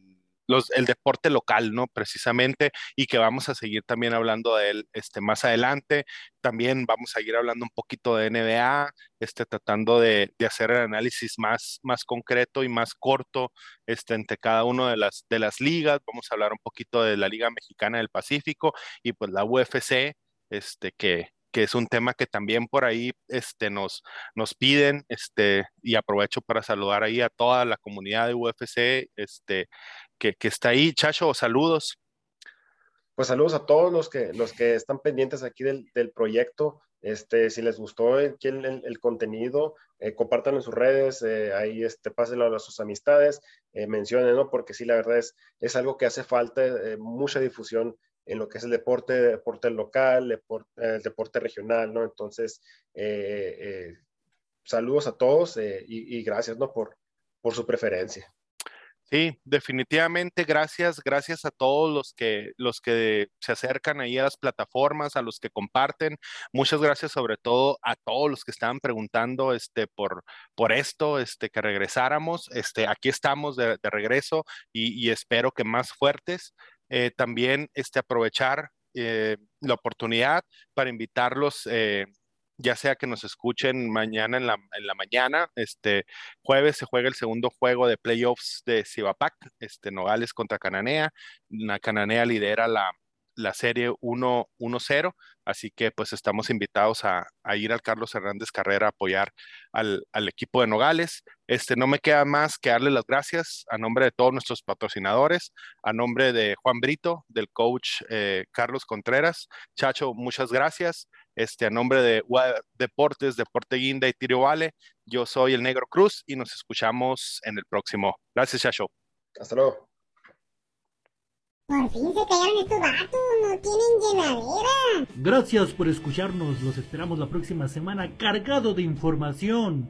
los, el deporte local, ¿no? Precisamente, y que vamos a seguir también hablando de él este, más adelante. También vamos a seguir hablando un poquito de NBA, este, tratando de, de hacer el análisis más, más concreto y más corto este, entre cada una de las, de las ligas. Vamos a hablar un poquito de la Liga Mexicana del Pacífico y pues la UFC, este, que, que es un tema que también por ahí este, nos, nos piden, este, y aprovecho para saludar ahí a toda la comunidad de UFC, este, que, está ahí. Chacho, saludos. Pues saludos a todos los que, los que están pendientes aquí del, del proyecto. Este, si les gustó el, el, contenido, eh, compártanlo en sus redes, eh, ahí este, pásenlo a sus amistades, eh, mencionen, ¿no? Porque sí, la verdad es, es algo que hace falta, eh, mucha difusión en lo que es el deporte, deporte local, deporte, el deporte regional, ¿no? Entonces, eh, saludos a todos y, y, gracias, ¿no? Por, por su preferencia. Sí, definitivamente gracias, gracias a todos los que los que se acercan ahí a las plataformas, a los que comparten. Muchas gracias sobre todo a todos los que estaban preguntando este por por esto, este que regresáramos. Este aquí estamos de, regreso y, y, espero que más fuertes. Eh, también este aprovechar eh, la oportunidad para invitarlos eh, ya sea que nos escuchen mañana en la, en la, mañana, este jueves se juega el segundo juego de playoffs de Cibapac, este Nogales contra Cananea, la Cananea lidera la, la serie 1-0, así que pues estamos invitados a, a, ir al Carlos Hernández Carrera a apoyar al, al, equipo de Nogales. Este, no me queda más que darle las gracias a nombre de todos nuestros patrocinadores, a nombre de Juan Brito, del coach eh, Carlos Contreras. Chacho, muchas gracias. Este, a nombre de Deportes, Deporte Guinda y Tiro Vale, yo soy el Negro Cruz y nos escuchamos en el próximo. Gracias, Chacho. Hasta luego. Por fin se callaron estos vatos, no tienen llenadera. Gracias por escucharnos, los esperamos la próxima semana cargado de información.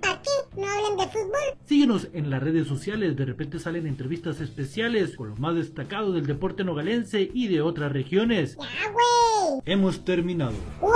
¿No hablan de fútbol? Síguenos en las redes sociales, de repente salen entrevistas especiales con lo más destacado del deporte nogalense y de otras regiones. Ya, güey. Hemos terminado. ¡Wow!